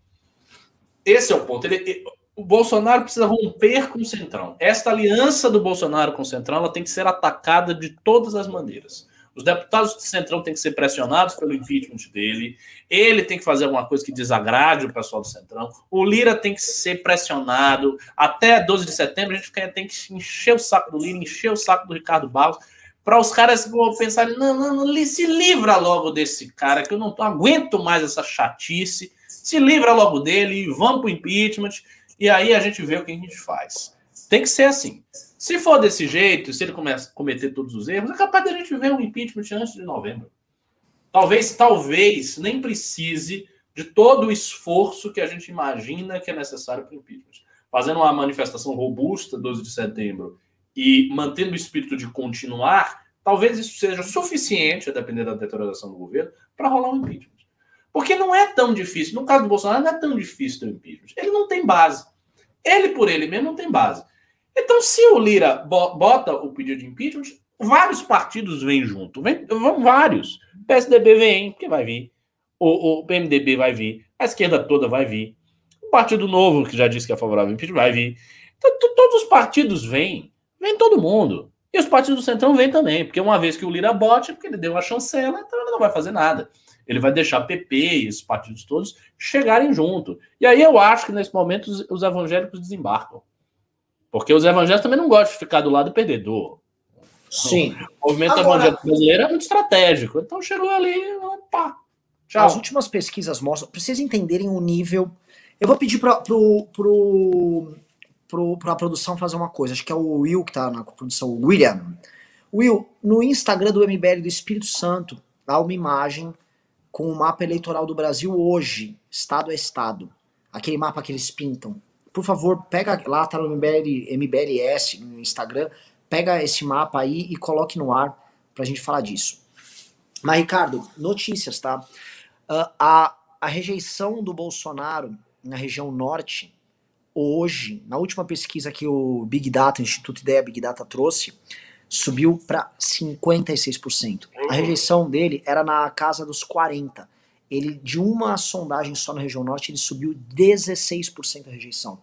Speaker 2: Esse é o ponto. Ele, o Bolsonaro precisa romper com o Centrão. Esta aliança do Bolsonaro com o Centrão ela tem que ser atacada de todas as maneiras. Os deputados do Centrão têm que ser pressionados pelo impeachment dele. Ele tem que fazer alguma coisa que desagrade o pessoal do Centrão. O Lira tem que ser pressionado. Até 12 de setembro, a gente tem que encher o saco do Lira, encher o saco do Ricardo Barros para os caras pensarem, não, não, não, se livra logo desse cara, que eu não aguento mais essa chatice, se livra logo dele e vamos para o impeachment, e aí a gente vê o que a gente faz. Tem que ser assim. Se for desse jeito, se ele começa a cometer todos os erros, é capaz de a gente ver um impeachment antes de novembro. Talvez, talvez nem precise de todo o esforço que a gente imagina que é necessário para o impeachment. Fazendo uma manifestação robusta 12 de setembro e mantendo o espírito de continuar, talvez isso seja suficiente, a depender da deterioração do governo, para rolar um impeachment. Porque não é tão difícil. No caso do Bolsonaro, não é tão difícil ter um impeachment. Ele não tem base. Ele, por ele mesmo, não tem base. Então, se o Lira bota o pedido de impeachment, vários partidos vêm junto. Vem, vão vários. O PSDB vem, porque vai vir. O, o PMDB vai vir. A esquerda toda vai vir. O Partido Novo, que já disse que é favorável ao impeachment, vai vir. Então, todos os partidos vêm. Vem todo mundo. E os partidos do Centrão vêm também, porque uma vez que o Lira bote, porque ele deu uma chancela, então ele não vai fazer nada. Ele vai deixar PP e esses partidos todos chegarem junto. E aí eu acho que nesse momento os, os evangélicos desembarcam. Porque os evangélicos também não gostam de ficar do lado perdedor.
Speaker 1: Sim.
Speaker 2: O movimento Agora, evangélico brasileiro é muito estratégico. Então chegou ali, opa,
Speaker 1: tchau. As últimas pesquisas mostram, para vocês entenderem o nível. Eu vou pedir para pro, pro, para a produção fazer uma coisa. Acho que é o Will que está na produção, o William. Will, no Instagram do MBL do Espírito Santo, há uma imagem com o mapa eleitoral do Brasil hoje, estado a estado. Aquele mapa que eles pintam. Por favor, pega lá, tá no MBL, MBLS no Instagram, pega esse mapa aí e coloque no ar pra gente falar disso. Mas, Ricardo, notícias, tá? Uh, a, a rejeição do Bolsonaro na região norte hoje, na última pesquisa que o Big Data, Instituto Ideia Big Data trouxe, subiu para 56%. A rejeição dele era na casa dos 40%. Ele, de uma sondagem só na região norte, ele subiu 16% a rejeição.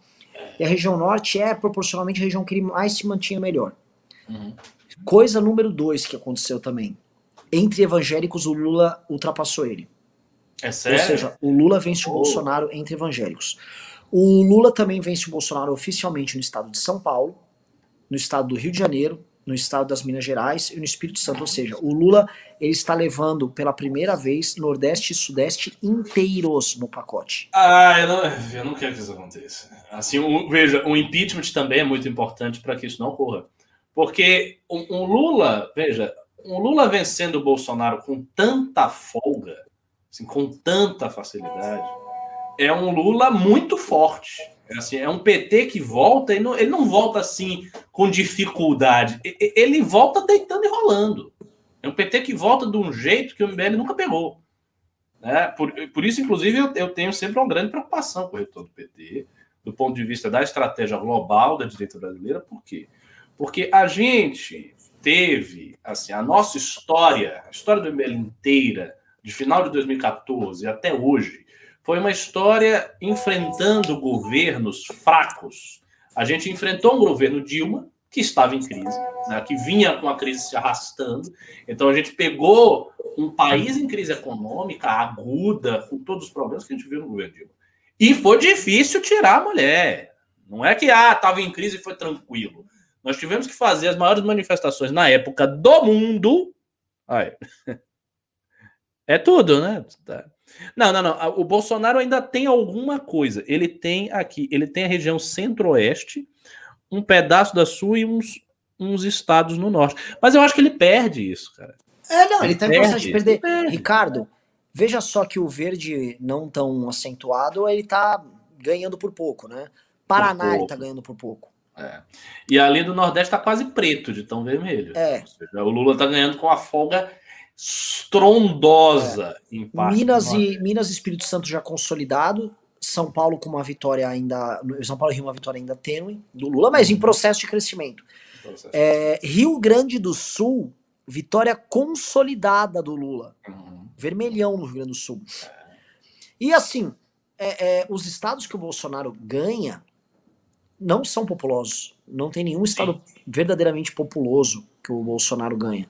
Speaker 1: E a região norte é proporcionalmente a região que ele mais se mantinha melhor. Uhum. Coisa número dois que aconteceu também. Entre evangélicos, o Lula ultrapassou ele.
Speaker 2: É sério?
Speaker 1: Ou seja, o Lula vence oh. o Bolsonaro entre evangélicos. O Lula também vence o Bolsonaro oficialmente no estado de São Paulo, no estado do Rio de Janeiro, no estado das Minas Gerais e no Espírito Santo. Ou seja, o Lula ele está levando pela primeira vez Nordeste e Sudeste inteiros no pacote.
Speaker 2: Ah, eu não, eu não quero que isso aconteça. Assim, um, veja, o impeachment também é muito importante para que isso não ocorra. Porque um, um, Lula, veja, um Lula vencendo o Bolsonaro com tanta folga, assim, com tanta facilidade é um Lula muito forte. É, assim, é um PT que volta, ele não, ele não volta assim com dificuldade. Ele volta deitando e rolando. É um PT que volta de um jeito que o MBL nunca pegou. Né? Por, por isso, inclusive, eu, eu tenho sempre uma grande preocupação com o retorno do PT, do ponto de vista da estratégia global da direita brasileira. Por quê? Porque a gente teve, assim, a nossa história, a história do MBL inteira, de final de 2014 até hoje, foi uma história enfrentando governos fracos. A gente enfrentou um governo Dilma, que estava em crise, né, que vinha com a crise se arrastando. Então a gente pegou um país em crise econômica aguda, com todos os problemas que a gente viu no governo Dilma. E foi difícil tirar a mulher. Não é que ah, estava em crise e foi tranquilo. Nós tivemos que fazer as maiores manifestações na época do mundo. <laughs> É tudo, né? Não, não, não. O Bolsonaro ainda tem alguma coisa. Ele tem aqui, ele tem a região centro-oeste, um pedaço da sul e uns, uns estados no norte. Mas eu acho que ele perde isso, cara.
Speaker 1: É, não, ele, ele tá em processo de perder. Ricardo, veja só que o verde não tão acentuado, ele tá ganhando por pouco, né? Paraná pouco. ele tá ganhando por pouco.
Speaker 2: É. E ali do Nordeste tá quase preto de tão vermelho.
Speaker 1: É.
Speaker 2: Seja, o Lula tá ganhando com a folga estrondosa
Speaker 1: é. em parte Minas e Minas e Espírito Santo já consolidado, São Paulo com uma vitória ainda, São Paulo e Rio uma vitória ainda tênue do Lula, mas em processo de crescimento. Processo. É, Rio Grande do Sul, vitória consolidada do Lula, uhum. vermelhão no Rio Grande do Sul. É. E assim, é, é, os estados que o Bolsonaro ganha não são populosos. Não tem nenhum estado Sim. verdadeiramente populoso que o Bolsonaro ganha.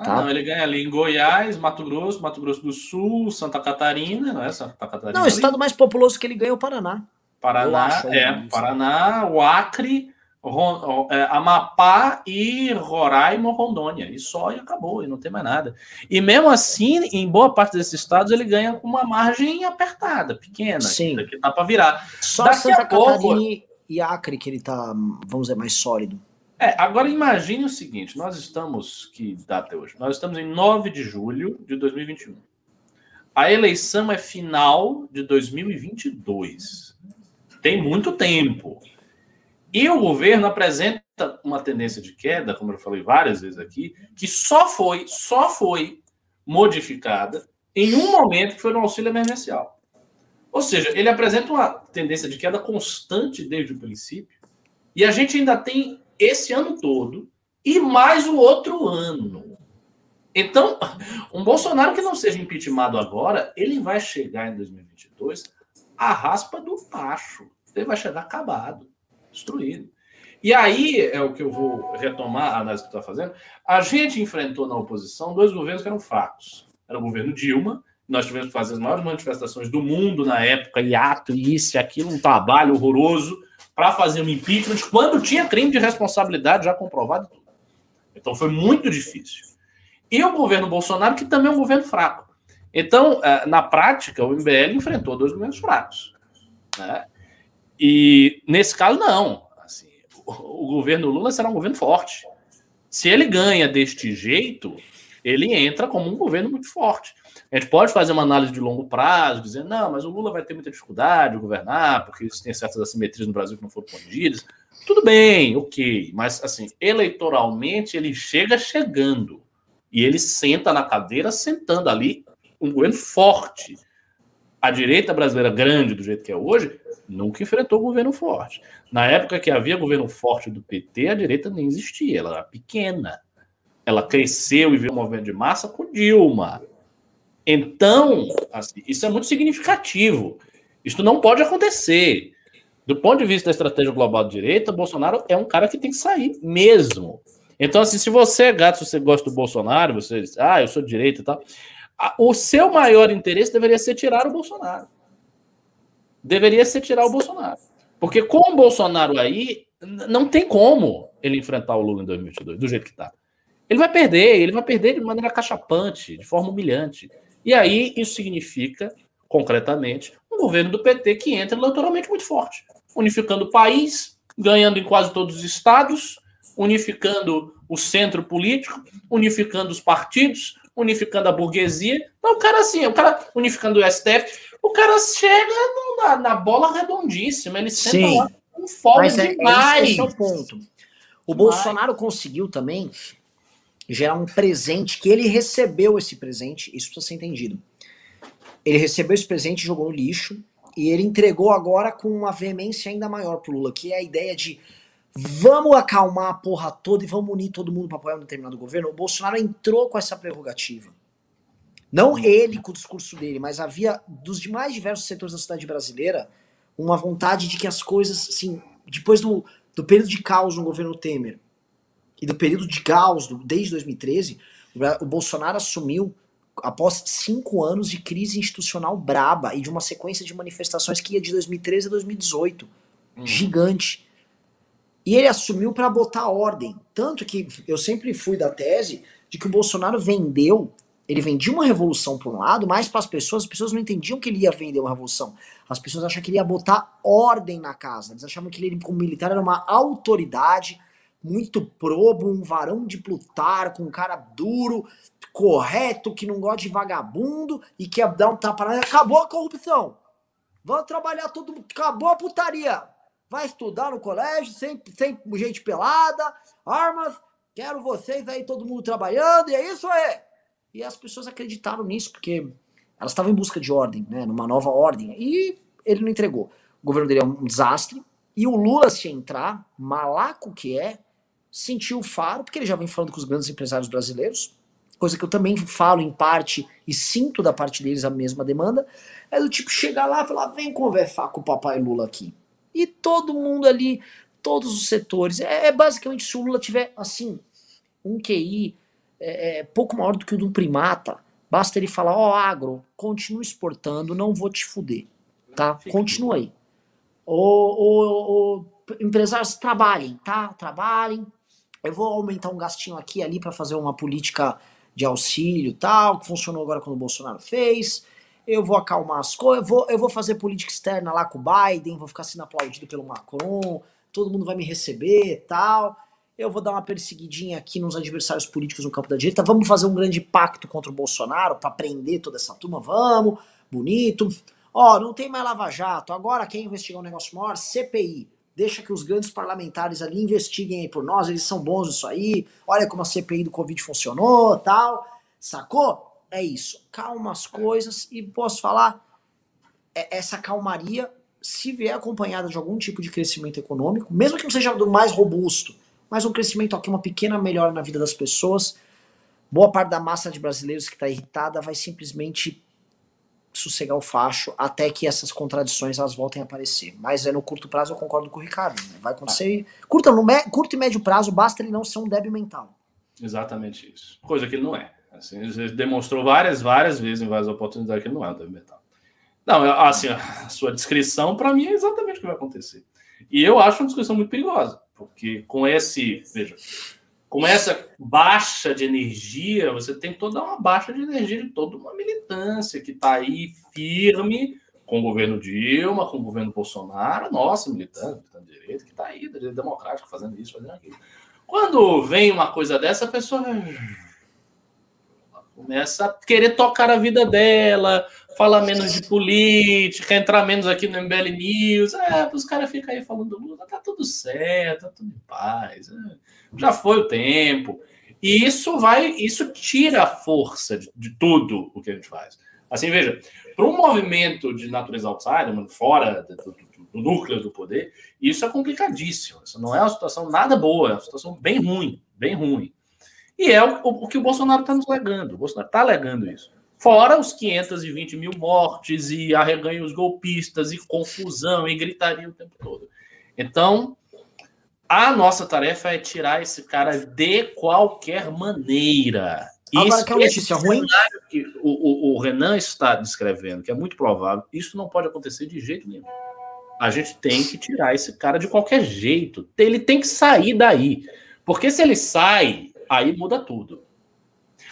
Speaker 2: Ah, tá? não, ele ganha ali em Goiás, Mato Grosso, Mato Grosso do Sul, Santa Catarina, não é Santa Catarina?
Speaker 1: Não, o estado mais populoso que ele ganha é o Paraná.
Speaker 2: Paraná, acho, é, Paraná, o Acre, Ron, é, Amapá e Roraima, Rondônia. E só e acabou, e não tem mais nada. E mesmo assim, em boa parte desses estados, ele ganha com uma margem apertada, pequena,
Speaker 1: Sim.
Speaker 2: que dá para virar.
Speaker 1: Só Daqui Santa a pouco... Catarina e Acre que ele tá, vamos dizer, mais sólido.
Speaker 2: É, agora imagine o seguinte: nós estamos, que data é hoje? Nós estamos em 9 de julho de 2021. A eleição é final de 2022. Tem muito tempo. E o governo apresenta uma tendência de queda, como eu falei várias vezes aqui, que só foi, só foi modificada em um momento que foi no auxílio emergencial. Ou seja, ele apresenta uma tendência de queda constante desde o princípio, e a gente ainda tem esse ano todo e mais o outro ano. Então, <laughs> um Bolsonaro que não seja impeachmentado agora, ele vai chegar em 2022 a raspa do tacho. Ele vai chegar acabado, destruído. E aí é o que eu vou retomar a análise que está fazendo. A gente enfrentou na oposição dois governos que eram fracos. Era o governo Dilma, nós tivemos que fazer as maiores manifestações do mundo na época, e ato, isso e aquilo, um trabalho horroroso para fazer um impeachment quando tinha crime de responsabilidade já comprovado. Então foi muito difícil. E o governo Bolsonaro, que também é um governo fraco. Então, eh, na prática, o MBL enfrentou dois governos fracos. Né? E nesse caso, não. Assim, o, o governo Lula será um governo forte. Se ele ganha deste jeito, ele entra como um governo muito forte. A gente pode fazer uma análise de longo prazo, dizendo, não, mas o Lula vai ter muita dificuldade de governar, porque tem certas assimetrias no Brasil que não foram corrigidas. Tudo bem, ok, mas assim, eleitoralmente ele chega chegando e ele senta na cadeira, sentando ali um governo forte. A direita brasileira grande do jeito que é hoje nunca enfrentou governo forte. Na época que havia governo forte do PT, a direita nem existia, ela era pequena. Ela cresceu e viu um movimento de massa com Dilma. Então, assim, isso é muito significativo. Isso não pode acontecer. Do ponto de vista da estratégia global de direita, Bolsonaro é um cara que tem que sair mesmo. Então, assim, se você é gato, se você gosta do Bolsonaro, você diz, ah, eu sou direita e tal, o seu maior interesse deveria ser tirar o Bolsonaro. Deveria ser tirar o Bolsonaro. Porque com o Bolsonaro aí, não tem como ele enfrentar o Lula em 2022, do jeito que está. Ele vai perder, ele vai perder de maneira cachapante, de forma humilhante. E aí isso significa, concretamente, um governo do PT que entra eleitoralmente muito forte, unificando o país, ganhando em quase todos os estados, unificando o centro político, unificando os partidos, unificando a burguesia. Então, o cara assim, o cara unificando o STF, o cara chega na, na bola redondíssima, ele senta Sim. lá com fome Mas é, demais.
Speaker 1: Esse é o ponto. O Bolsonaro conseguiu também gerar um presente que ele recebeu esse presente, isso precisa ser entendido. Ele recebeu esse presente, jogou no lixo e ele entregou agora com uma veemência ainda maior pro Lula, que é a ideia de vamos acalmar a porra toda e vamos unir todo mundo para apoiar um determinado governo. O Bolsonaro entrou com essa prerrogativa. Não ele com o discurso dele, mas havia dos demais diversos setores da sociedade brasileira uma vontade de que as coisas, assim, depois do, do período de caos no governo Temer, e do período de caos, do, desde 2013, o Bolsonaro assumiu após cinco anos de crise institucional braba e de uma sequência de manifestações que ia de 2013 a 2018. Hum. Gigante. E ele assumiu para botar ordem. Tanto que eu sempre fui da tese de que o Bolsonaro vendeu, ele vendia uma revolução por um lado, mas para as pessoas, as pessoas não entendiam que ele ia vender uma revolução. As pessoas achavam que ele ia botar ordem na casa. Eles achavam que ele, como militar, era uma autoridade muito probo, um varão de Plutarco, um cara duro, correto, que não gosta de vagabundo e que dar um tapa na. Acabou a corrupção! Vamos trabalhar todo. Acabou a putaria! Vai estudar no colégio, sem, sem gente pelada, armas. Quero vocês aí, todo mundo trabalhando, e é isso aí! E as pessoas acreditaram nisso, porque elas estavam em busca de ordem, né? Numa nova ordem. E ele não entregou. O governo dele é um desastre. E o Lula, se entrar, malaco que é, sentiu o faro, porque ele já vem falando com os grandes empresários brasileiros, coisa que eu também falo em parte e sinto da parte deles a mesma demanda, é do tipo chegar lá e falar, vem conversar com o papai Lula aqui. E todo mundo ali, todos os setores, é, é basicamente se o Lula tiver, assim, um QI é, é, pouco maior do que o do primata, basta ele falar, ó oh, agro, continua exportando, não vou te fuder, tá? Continua aí. O, empresários, trabalhem, tá? Trabalhem, eu vou aumentar um gastinho aqui e ali para fazer uma política de auxílio tal, que funcionou agora quando o Bolsonaro fez. Eu vou acalmar as coisas, eu vou, eu vou fazer política externa lá com o Biden, vou ficar sendo aplaudido pelo Macron, todo mundo vai me receber tal. Eu vou dar uma perseguidinha aqui nos adversários políticos no campo da direita. Vamos fazer um grande pacto contra o Bolsonaro para prender toda essa turma. Vamos, bonito. Ó, não tem mais Lava Jato. Agora quem investigar um negócio maior? CPI deixa que os grandes parlamentares ali investiguem aí por nós, eles são bons nisso aí, olha como a CPI do Covid funcionou, tal, sacou? É isso, calma as coisas e posso falar, é, essa calmaria, se vier acompanhada de algum tipo de crescimento econômico, mesmo que não seja do mais robusto, mas um crescimento aqui, uma pequena melhora na vida das pessoas, boa parte da massa de brasileiros que está irritada vai simplesmente sossegar o facho até que essas contradições elas voltem a aparecer. Mas é no curto prazo eu concordo com o Ricardo. Né? Vai acontecer. Ah. Curto, no curto e médio prazo basta ele não ser um débil mental.
Speaker 2: Exatamente isso. Coisa que ele não é. Assim, ele demonstrou várias, várias vezes em várias oportunidades que ele não é um débil mental. Não, assim, a sua descrição para mim é exatamente o que vai acontecer. E eu acho uma descrição muito perigosa, porque com esse, veja, com essa baixa de energia, você tem toda uma baixa de energia de toda uma militância que está aí firme com o governo Dilma, com o governo Bolsonaro, nossa, militante, militante de direita, que está aí, da direita democrática, fazendo isso, fazendo aquilo. Quando vem uma coisa dessa, a pessoa começa a querer tocar a vida dela, falar menos de política, entrar menos aqui no MBL News. É, os caras ficam aí falando, Lula, tá tudo certo, tá tudo em paz. É já foi o tempo. E isso vai, isso tira a força de, de tudo o que a gente faz. Assim, veja, para um movimento de natureza outsider, fora do, do, do, núcleo do poder, isso é complicadíssimo. Isso não é uma situação nada boa, é uma situação bem ruim, bem ruim. E é o, o, que o Bolsonaro está nos legando. O Bolsonaro está alegando isso. Fora os 520 mil mortes e arreganhos golpistas e confusão e gritaria o tempo todo. Então, a nossa tarefa é tirar esse cara de qualquer maneira.
Speaker 1: Agora, que é notícia ruim.
Speaker 2: Que o, o, o, Renan está descrevendo, que é muito provável, isso não pode acontecer de jeito nenhum. A gente tem que tirar esse cara de qualquer jeito. Ele tem que sair daí. Porque se ele sai, aí muda tudo.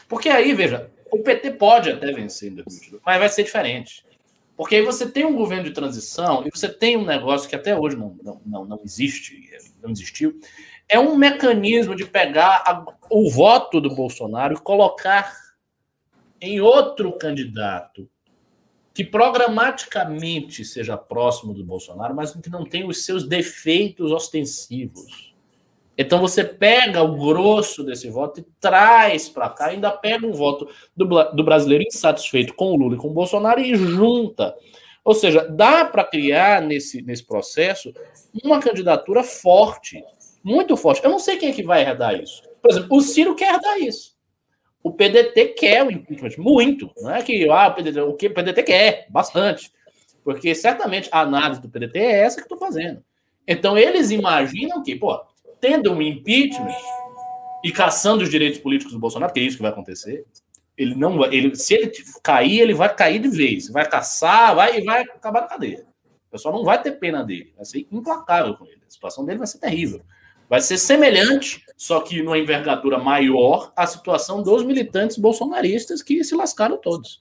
Speaker 2: Porque aí, veja, o PT pode até vencer em 2022, mas vai ser diferente. Porque aí você tem um governo de transição e você tem um negócio que até hoje não, não, não, não existe, não existiu. É um mecanismo de pegar a, o voto do Bolsonaro e colocar em outro candidato que programaticamente seja próximo do Bolsonaro, mas que não tenha os seus defeitos ostensivos. Então você pega o grosso desse voto e traz para cá, ainda pega um voto do, do, brasileiro insatisfeito com o Lula e com o Bolsonaro e junta. Ou seja, dá para criar nesse, nesse processo uma candidatura forte, muito forte. Eu não sei quem é que vai herdar isso. Por exemplo, o Ciro quer herdar isso. O PDT quer o impeachment, muito. Não é que ah, o, PDT, o que o PDT quer, bastante. Porque certamente a análise do PDT é essa que estou fazendo. Então eles imaginam que, pô, tendo um impeachment e caçando os direitos políticos do Bolsonaro, que é isso que vai acontecer, Ele não ele, se ele cair, ele vai cair de vez, vai caçar, vai vai acabar na cadeia. O pessoal não vai ter pena dele, vai ser implacável com ele. A situação dele vai ser terrível. Vai ser semelhante, só que numa envergadura maior, à situação dos militantes bolsonaristas que se lascaram todos.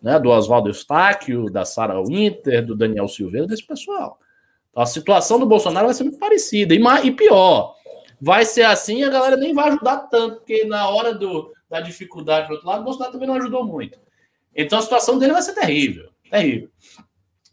Speaker 2: Né? Do Oswaldo Eustáquio, da Sara Winter, do Daniel Silveira, desse pessoal. A situação do Bolsonaro vai ser muito parecida. E, e pior, vai ser assim e a galera nem vai ajudar tanto, porque na hora do, da dificuldade do outro lado, o Bolsonaro também não ajudou muito. Então a situação dele vai ser terrível. Terrível.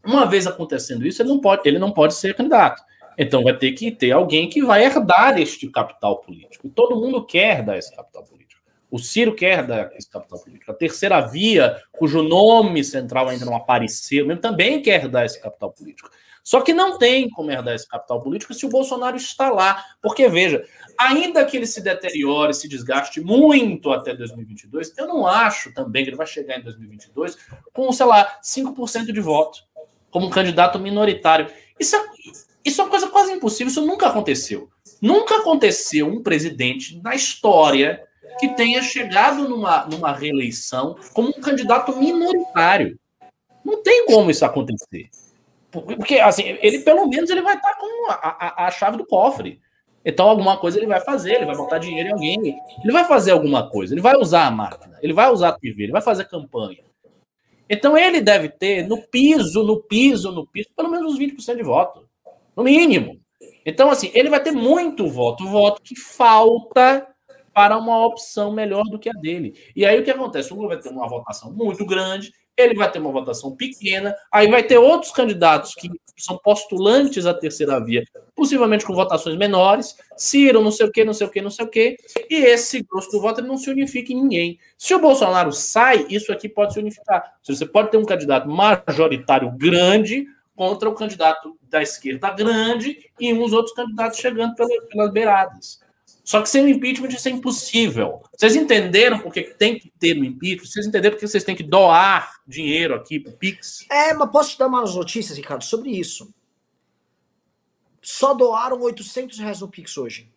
Speaker 2: Uma vez acontecendo isso, ele não pode, ele não pode ser candidato. Então vai ter que ter alguém que vai herdar este capital político. Todo mundo quer herdar esse capital político. O Ciro quer herdar esse capital político. A terceira via, cujo nome central ainda não apareceu, também quer herdar esse capital político. Só que não tem como herdar esse capital político se o Bolsonaro está lá. Porque, veja, ainda que ele se deteriore, se desgaste muito até 2022, eu não acho também que ele vai chegar em 2022 com, sei lá, 5% de voto, como um candidato minoritário. Isso é, isso é uma coisa quase impossível, isso nunca aconteceu. Nunca aconteceu um presidente na história que tenha chegado numa, numa reeleição como um candidato minoritário. Não tem como isso acontecer. Porque, assim, ele pelo menos ele vai estar com a, a, a chave do cofre. Então, alguma coisa ele vai fazer, ele vai botar dinheiro em alguém, ele vai fazer alguma coisa, ele vai usar a máquina, ele vai usar a TV, ele vai fazer campanha. Então, ele deve ter no piso, no piso, no piso, pelo menos uns 20% de voto. No mínimo. Então, assim, ele vai ter muito voto, voto que falta para uma opção melhor do que a dele. E aí o que acontece? O Lula vai ter uma votação muito grande, ele vai ter uma votação pequena, aí vai ter outros candidatos que são postulantes à terceira via, possivelmente com votações menores, Ciro, não sei o que, não sei o que, não sei o que, e esse grosso do voto não se unifica em ninguém. Se o Bolsonaro sai, isso aqui pode se unificar. Você pode ter um candidato majoritário grande contra o candidato da esquerda grande e uns outros candidatos chegando pelas beiradas. Só que sem o impeachment isso é impossível. Vocês entenderam porque tem que ter o impeachment? Vocês entenderam porque vocês têm que doar dinheiro aqui para o Pix?
Speaker 1: É, mas posso te dar umas notícias, Ricardo, sobre isso. Só doaram 800 reais no Pix hoje.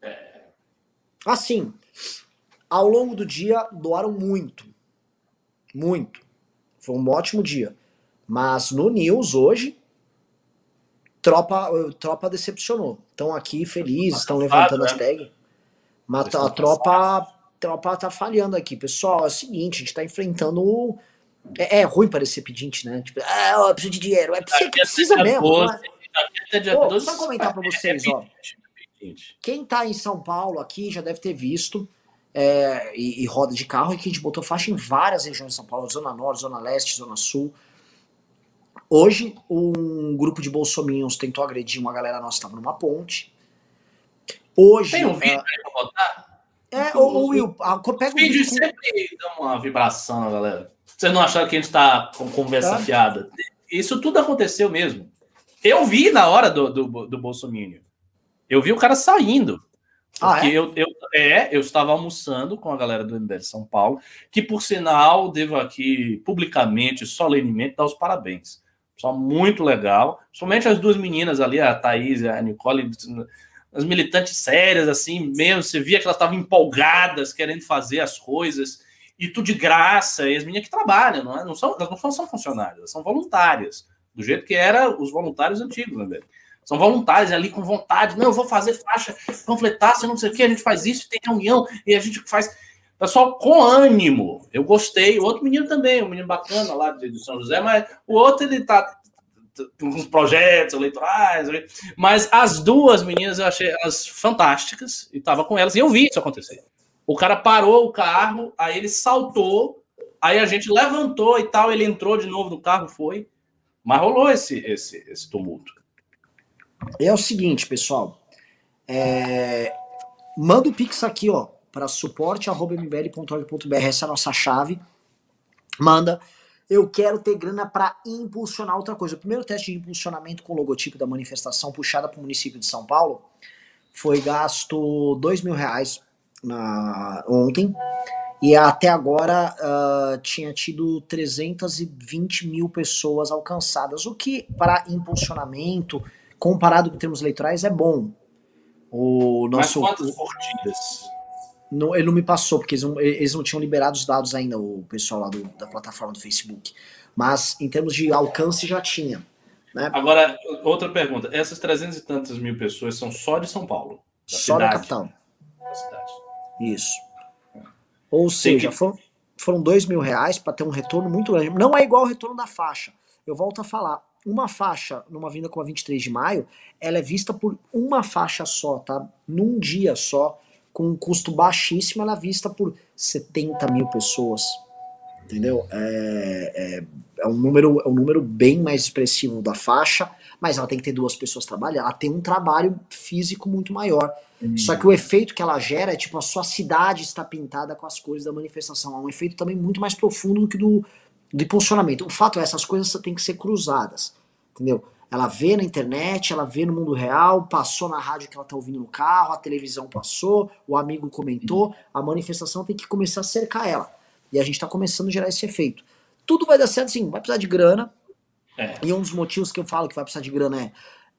Speaker 1: É. Assim, ao longo do dia doaram muito. Muito. Foi um ótimo dia. Mas no News hoje, tropa, tropa decepcionou. Estão aqui felizes, estão levantando as né? tags. Mas a tropa, tropa tá falhando aqui. Pessoal, é o seguinte, a gente tá enfrentando. É, é ruim parecer pedinte, né? Tipo, ah, eu preciso de dinheiro. É você que precisa mesmo. Né? Pô, só comentar para <laughs> vocês, ó. Quem tá em São Paulo aqui já deve ter visto. É, e, e, roda de carro, e que a gente botou faixa em várias regiões de São Paulo, Zona Norte, Zona Leste, Zona Sul. Hoje, um grupo de bolsominions tentou agredir uma galera nossa que estava numa ponte. Hoje.
Speaker 2: Tem um vídeo uh, aí pra botar?
Speaker 1: É, o, Will, a, pega
Speaker 2: o vídeo. sempre dá uma vibração, galera. Vocês não acharam que a gente tá com conversa tá. fiada? Isso tudo aconteceu mesmo. Eu vi na hora do, do, do Bolsonaro. Eu vi o cara saindo. Ah, porque ah, é? eu, eu, é, eu estava almoçando com a galera do MBL São Paulo, que, por sinal, devo aqui publicamente, solenemente, dar os parabéns. Pessoal muito legal. Somente as duas meninas ali, a Thaís e a Nicole, as militantes sérias, assim mesmo. Você via que elas estavam empolgadas, querendo fazer as coisas, e tudo de graça. E as meninas que trabalham, não, é? não são, elas não são funcionárias, elas são voluntárias. Do jeito que era os voluntários antigos, né? São voluntários ali com vontade. Não, eu vou fazer faixa, panfletar, se não sei o que, a gente faz isso, tem reunião, e a gente faz. Pessoal com ânimo. Eu gostei. O outro menino também, um menino bacana lá de São José, mas o outro ele tá com uns projetos eleitorais, mas as duas meninas eu achei elas fantásticas e tava com elas e eu vi isso acontecer. O cara parou o carro, aí ele saltou, aí a gente levantou e tal, ele entrou de novo no carro, foi, mas rolou esse esse, esse tumulto.
Speaker 1: É o seguinte, pessoal, é... manda o pix aqui, ó, para suporte.mbl.org.br. Essa é a nossa chave. Manda. Eu quero ter grana para impulsionar outra coisa. O primeiro teste de impulsionamento com o logotipo da manifestação puxada para o município de São Paulo foi gasto dois mil reais na, ontem. E até agora uh, tinha tido 320 mil pessoas alcançadas, o que para impulsionamento, comparado com termos eleitorais, é bom.
Speaker 2: O nosso, Mas quantas curtidas?
Speaker 1: Não, ele não me passou, porque eles não, eles não tinham liberado os dados ainda, o pessoal lá do, da plataforma do Facebook. Mas em termos de alcance já tinha. Né?
Speaker 2: Agora, outra pergunta. Essas 300 e tantas mil pessoas são só de São Paulo?
Speaker 1: Da só cidade, da capital.
Speaker 2: Da cidade.
Speaker 1: Isso. Ou seja, que... foram, foram dois mil reais para ter um retorno muito grande. Não é igual o retorno da faixa. Eu volto a falar. Uma faixa numa vinda como a 23 de maio, ela é vista por uma faixa só, tá? Num dia só com um custo baixíssimo, ela é vista por 70 mil pessoas. Entendeu? É, é, é, um número, é um número bem mais expressivo da faixa, mas ela tem que ter duas pessoas trabalhando, ela tem um trabalho físico muito maior. Hum. Só que o efeito que ela gera é tipo a sua cidade está pintada com as cores da manifestação. É um efeito também muito mais profundo do que do, do impulsionamento. O fato é, essas coisas têm que ser cruzadas. Entendeu? Ela vê na internet, ela vê no mundo real, passou na rádio que ela está ouvindo no carro, a televisão passou, o amigo comentou, a manifestação tem que começar a cercar ela. E a gente está começando a gerar esse efeito. Tudo vai dar certo, sim, vai precisar de grana. É. E um dos motivos que eu falo que vai precisar de grana é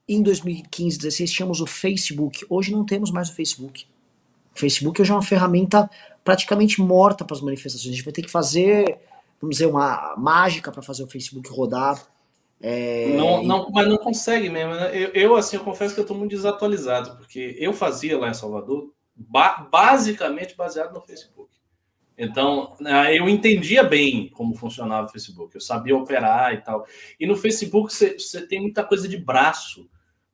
Speaker 1: em 2015, 2016 tínhamos o Facebook. Hoje não temos mais o Facebook. O Facebook hoje é uma ferramenta praticamente morta para as manifestações. A gente vai ter que fazer, vamos dizer, uma mágica para fazer o Facebook rodar.
Speaker 2: É, não, não, mas não consegue mesmo. Né? Eu, eu, assim, eu confesso que eu estou muito desatualizado, porque eu fazia lá em Salvador ba basicamente baseado no Facebook. Então, né, eu entendia bem como funcionava o Facebook, eu sabia operar e tal. E no Facebook você, você tem muita coisa de braço.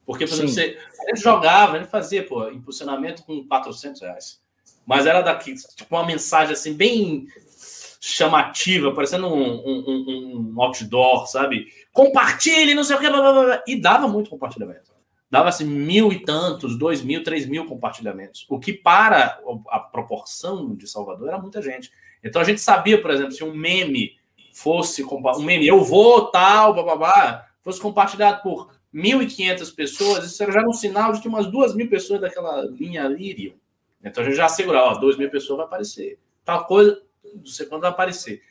Speaker 2: Porque, por exemplo, você, jogava, gente fazia pô, impulsionamento com 400 reais. Mas era daqui, tipo, uma mensagem assim, bem chamativa, parecendo um, um, um outdoor, sabe? Compartilhe, não sei o que, blá, blá, blá, e dava muito compartilhamento. Dava assim mil e tantos, dois mil, três mil compartilhamentos. O que para a proporção de Salvador era muita gente. Então a gente sabia, por exemplo, se um meme fosse um meme, eu vou tal, babá, fosse compartilhado por 1.500 pessoas, isso era já um sinal de que umas duas mil pessoas daquela linha iriam. Então a gente já segurava, ó, duas mil pessoas vai aparecer. Tal coisa, não sei quando vai aparecer.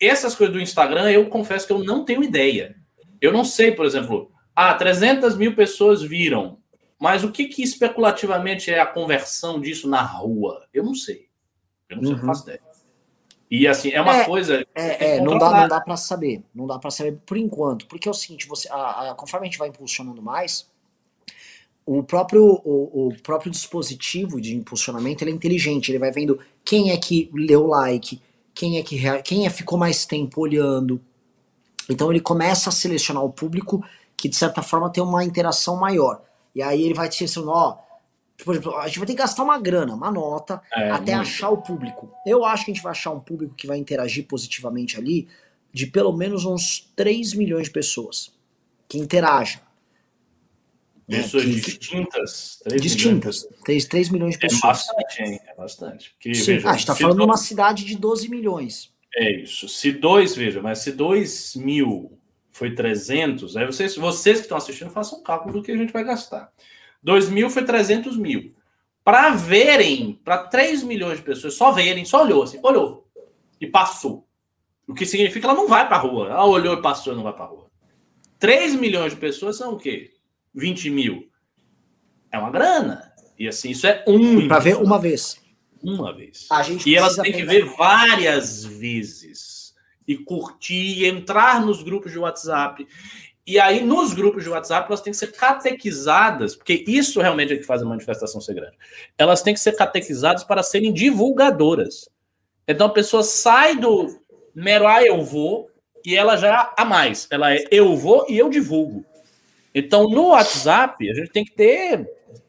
Speaker 2: Essas coisas do Instagram, eu confesso que eu não tenho ideia. Eu não sei, por exemplo, ah, 300 mil pessoas viram, mas o que, que especulativamente é a conversão disso na rua? Eu não sei. Eu não sei, uhum. faço ideia. E assim, é uma é, coisa.
Speaker 1: É, é não dá, não dá para saber. Não dá para saber por enquanto. Porque é o seguinte, você, a, a, conforme a gente vai impulsionando mais, o próprio, o, o, próprio dispositivo de impulsionamento ele é inteligente. Ele vai vendo quem é que leu like, quem é que quem é ficou mais tempo olhando. Então ele começa a selecionar o público que de certa forma tem uma interação maior. E aí ele vai te selecionando, ó, por exemplo, a gente vai ter que gastar uma grana, uma nota, é, até muito. achar o público. Eu acho que a gente vai achar um público que vai interagir positivamente ali de pelo menos uns 3 milhões de pessoas que interagem.
Speaker 2: Né, pessoas que, distintas?
Speaker 1: 3 distintas. Milhões. 3, 3 milhões de pessoas.
Speaker 2: É bastante, hein? É bastante.
Speaker 1: Porque, Sim. Veja, ah, a gente está falando de uma cidade de 12 milhões.
Speaker 2: É isso. Se dois, veja, mas se 2 mil foi 300, aí vocês, vocês que estão assistindo façam um cálculo do que a gente vai gastar. 2 mil foi 300 mil. Para verem, para 3 milhões de pessoas só verem, só olhou assim, olhou e passou. O que significa que ela não vai para a rua. Ela olhou e passou e não vai para a rua. 3 milhões de pessoas são o quê? 20 mil. É uma grana. E assim, isso é um.
Speaker 1: Para ver uma vez.
Speaker 2: Uma vez. e elas têm que ver várias vezes. E curtir, entrar nos grupos de WhatsApp. E aí, nos grupos de WhatsApp, elas têm que ser catequizadas, porque isso realmente é que faz a manifestação ser grande. Elas têm que ser catequizadas para serem divulgadoras. Então a pessoa sai do mero ah, eu vou, e ela já a mais. Ela é eu vou e eu divulgo. Então, no WhatsApp, a gente tem que ter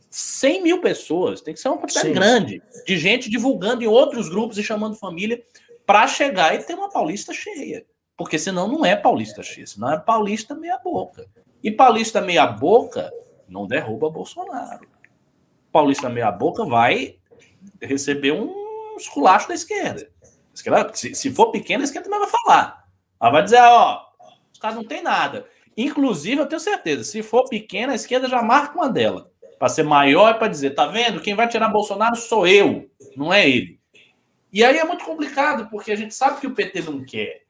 Speaker 2: 100 mil pessoas, tem que ser uma quantidade Sim. grande de gente divulgando em outros grupos e chamando família para chegar e ter uma paulista cheia. Porque senão não é paulista X, senão é paulista meia-boca. E paulista meia-boca não derruba Bolsonaro. Paulista meia-boca vai receber um esculacho da esquerda. Se, se for pequena, a esquerda também vai falar. Ela vai dizer, ó, os caras não tem nada. Inclusive, eu tenho certeza, se for pequena, a esquerda já marca uma dela. Para ser maior, para dizer, tá vendo? Quem vai tirar Bolsonaro sou eu, não é ele. E aí é muito complicado, porque a gente sabe que o PT não quer.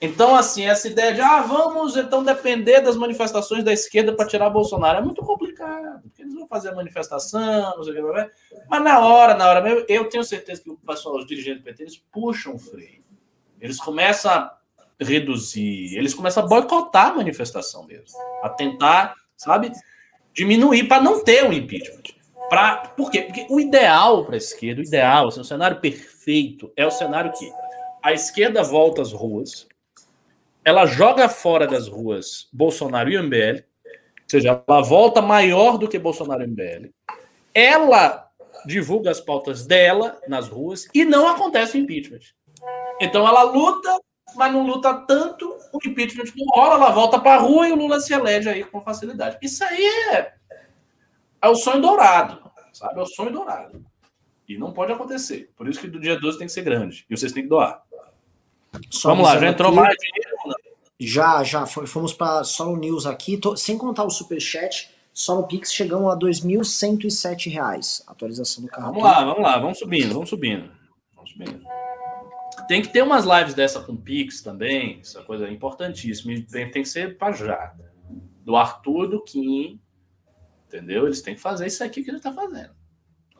Speaker 2: Então, assim, essa ideia de, ah, vamos então depender das manifestações da esquerda para tirar Bolsonaro é muito complicado, porque eles vão fazer a manifestação, não sei o que, mas na hora, na hora mesmo, eu tenho certeza que o pessoal, os dirigentes do PT, eles puxam o freio. Eles começam a reduzir, eles começam a boicotar a manifestação deles, a tentar, sabe, diminuir para não ter o impeachment. Pra, por quê? Porque o ideal para a esquerda, o ideal, assim, o cenário perfeito é o cenário que a esquerda volta às ruas, ela joga fora das ruas Bolsonaro e MBL, ou seja, ela volta maior do que Bolsonaro e MBL, ela divulga as pautas dela nas ruas e não acontece o impeachment. Então ela luta, mas não luta tanto, o impeachment não rola, ela volta para a rua e o Lula se elege aí com facilidade. Isso aí é, é o sonho dourado, sabe? É o sonho dourado. E não pode acontecer. Por isso que do dia 12 tem que ser grande. E vocês têm que doar. Só Vamos lá, já entrou aqui, mais dinheiro?
Speaker 1: Já, já. Fomos para Solo News aqui, tô, sem contar o Superchat. Só no Pix chegamos a R$ 2.107. Atualização do carro.
Speaker 2: Vamos lá, vamos lá, vamos subindo, vamos subindo. Vamos subindo. Tem que ter umas lives dessa com Pix também, essa coisa é importantíssima. Tem, tem que ser para já. Do Arthur, do Kim, entendeu? Eles têm que fazer isso aqui que ele está fazendo.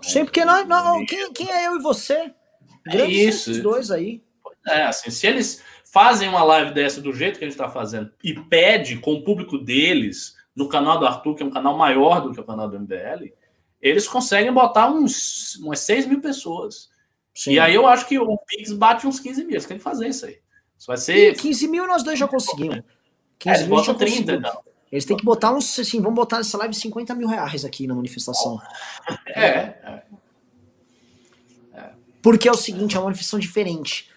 Speaker 1: Sim, porque nós, não, quem, quem é eu e você?
Speaker 2: Grandes é isso.
Speaker 1: dois aí.
Speaker 2: É, assim, se eles fazem uma live dessa do jeito que a gente está fazendo e pede com o público deles, no canal do Arthur, que é um canal maior do que o canal do MBL, eles conseguem botar uns, umas 6 mil pessoas. Sim. E aí eu acho que o Pix bate uns 15 mil. Eles têm que fazer isso aí. Isso vai ser.
Speaker 1: 15 mil nós dois já conseguimos. 15
Speaker 2: é, mil já 30, então.
Speaker 1: Eles têm que botar uns, assim, vamos botar nessa live 50 mil reais aqui na manifestação.
Speaker 2: É, é.
Speaker 1: é. Porque é o seguinte, é uma manifestação diferente.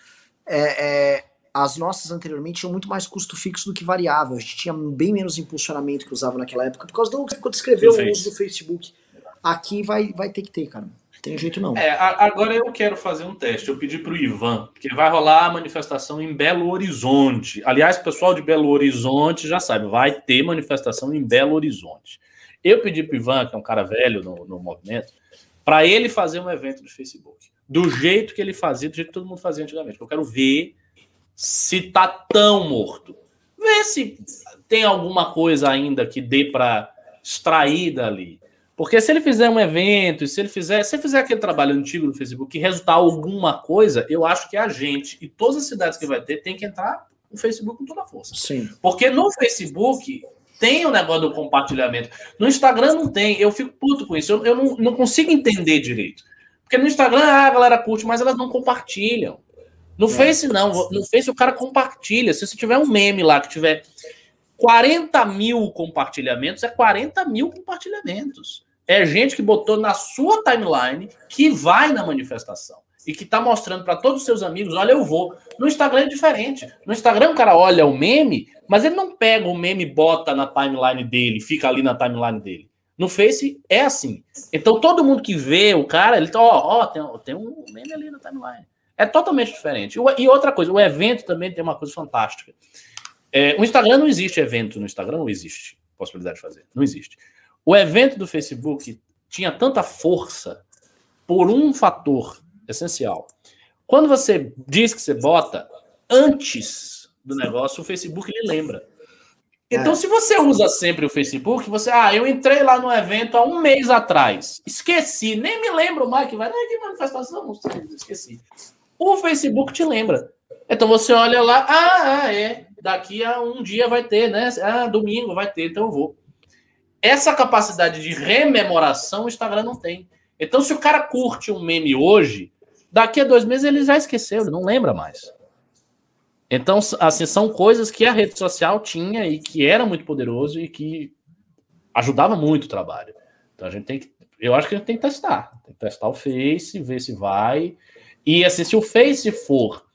Speaker 1: É, é, as nossas anteriormente tinham muito mais custo fixo do que variável. A gente tinha bem menos impulsionamento que usava naquela época, por causa do que descreveu o uso do Facebook. Aqui vai, vai ter que ter, cara. Tem jeito não.
Speaker 2: É, agora eu quero fazer um teste. Eu pedi para o Ivan, que vai rolar a manifestação em Belo Horizonte. Aliás, pessoal de Belo Horizonte já sabe, vai ter manifestação em Belo Horizonte. Eu pedi para o Ivan, que é um cara velho no, no movimento, para ele fazer um evento do Facebook. Do jeito que ele fazia, do jeito que todo mundo fazia antigamente. Eu quero ver se tá tão morto. Vê se tem alguma coisa ainda que dê para extrair dali. Porque se ele fizer um evento, se ele fizer, se ele fizer aquele trabalho antigo no Facebook e resultar alguma coisa, eu acho que a gente e todas as cidades que vai ter tem que entrar no Facebook com toda a força.
Speaker 1: Sim.
Speaker 2: Porque no Facebook tem o negócio do compartilhamento. No Instagram não tem. Eu fico puto com isso. Eu, eu não, não consigo entender direito. Porque no Instagram ah, a galera curte, mas elas não compartilham. No é. Face, não. No Face, o cara compartilha. Se você tiver um meme lá que tiver 40 mil compartilhamentos, é 40 mil compartilhamentos. É gente que botou na sua timeline que vai na manifestação e que tá mostrando para todos os seus amigos: olha, eu vou. No Instagram é diferente. No Instagram, o cara olha o meme, mas ele não pega o meme e bota na timeline dele, fica ali na timeline dele. No Face é assim. Então todo mundo que vê o cara, ele tá, ó, ó, tem, tem um meme ali na timeline. É totalmente diferente. E outra coisa, o evento também tem uma coisa fantástica. É, o Instagram não existe evento no Instagram, não existe possibilidade de fazer. Não existe. O evento do Facebook tinha tanta força por um fator essencial. Quando você diz que você bota antes do negócio, o Facebook lhe lembra. Então, é. se você usa sempre o Facebook, você, ah, eu entrei lá no evento há um mês atrás, esqueci, nem me lembro mais que vai, ah, que manifestação, não sei, esqueci o Facebook te lembra. Então você olha lá, ah, ah, é, daqui a um dia vai ter, né? Ah, domingo vai ter, então eu vou. Essa capacidade de rememoração o Instagram não tem. Então, se o cara curte um meme hoje, daqui a dois meses ele já esqueceu, ele não lembra mais. Então, assim, são coisas que a rede social tinha e que era muito poderoso e que ajudava muito o trabalho. Então a gente tem que. Eu acho que a gente tem que testar. Tem que testar o Face, ver se vai. E assim, se o Face for,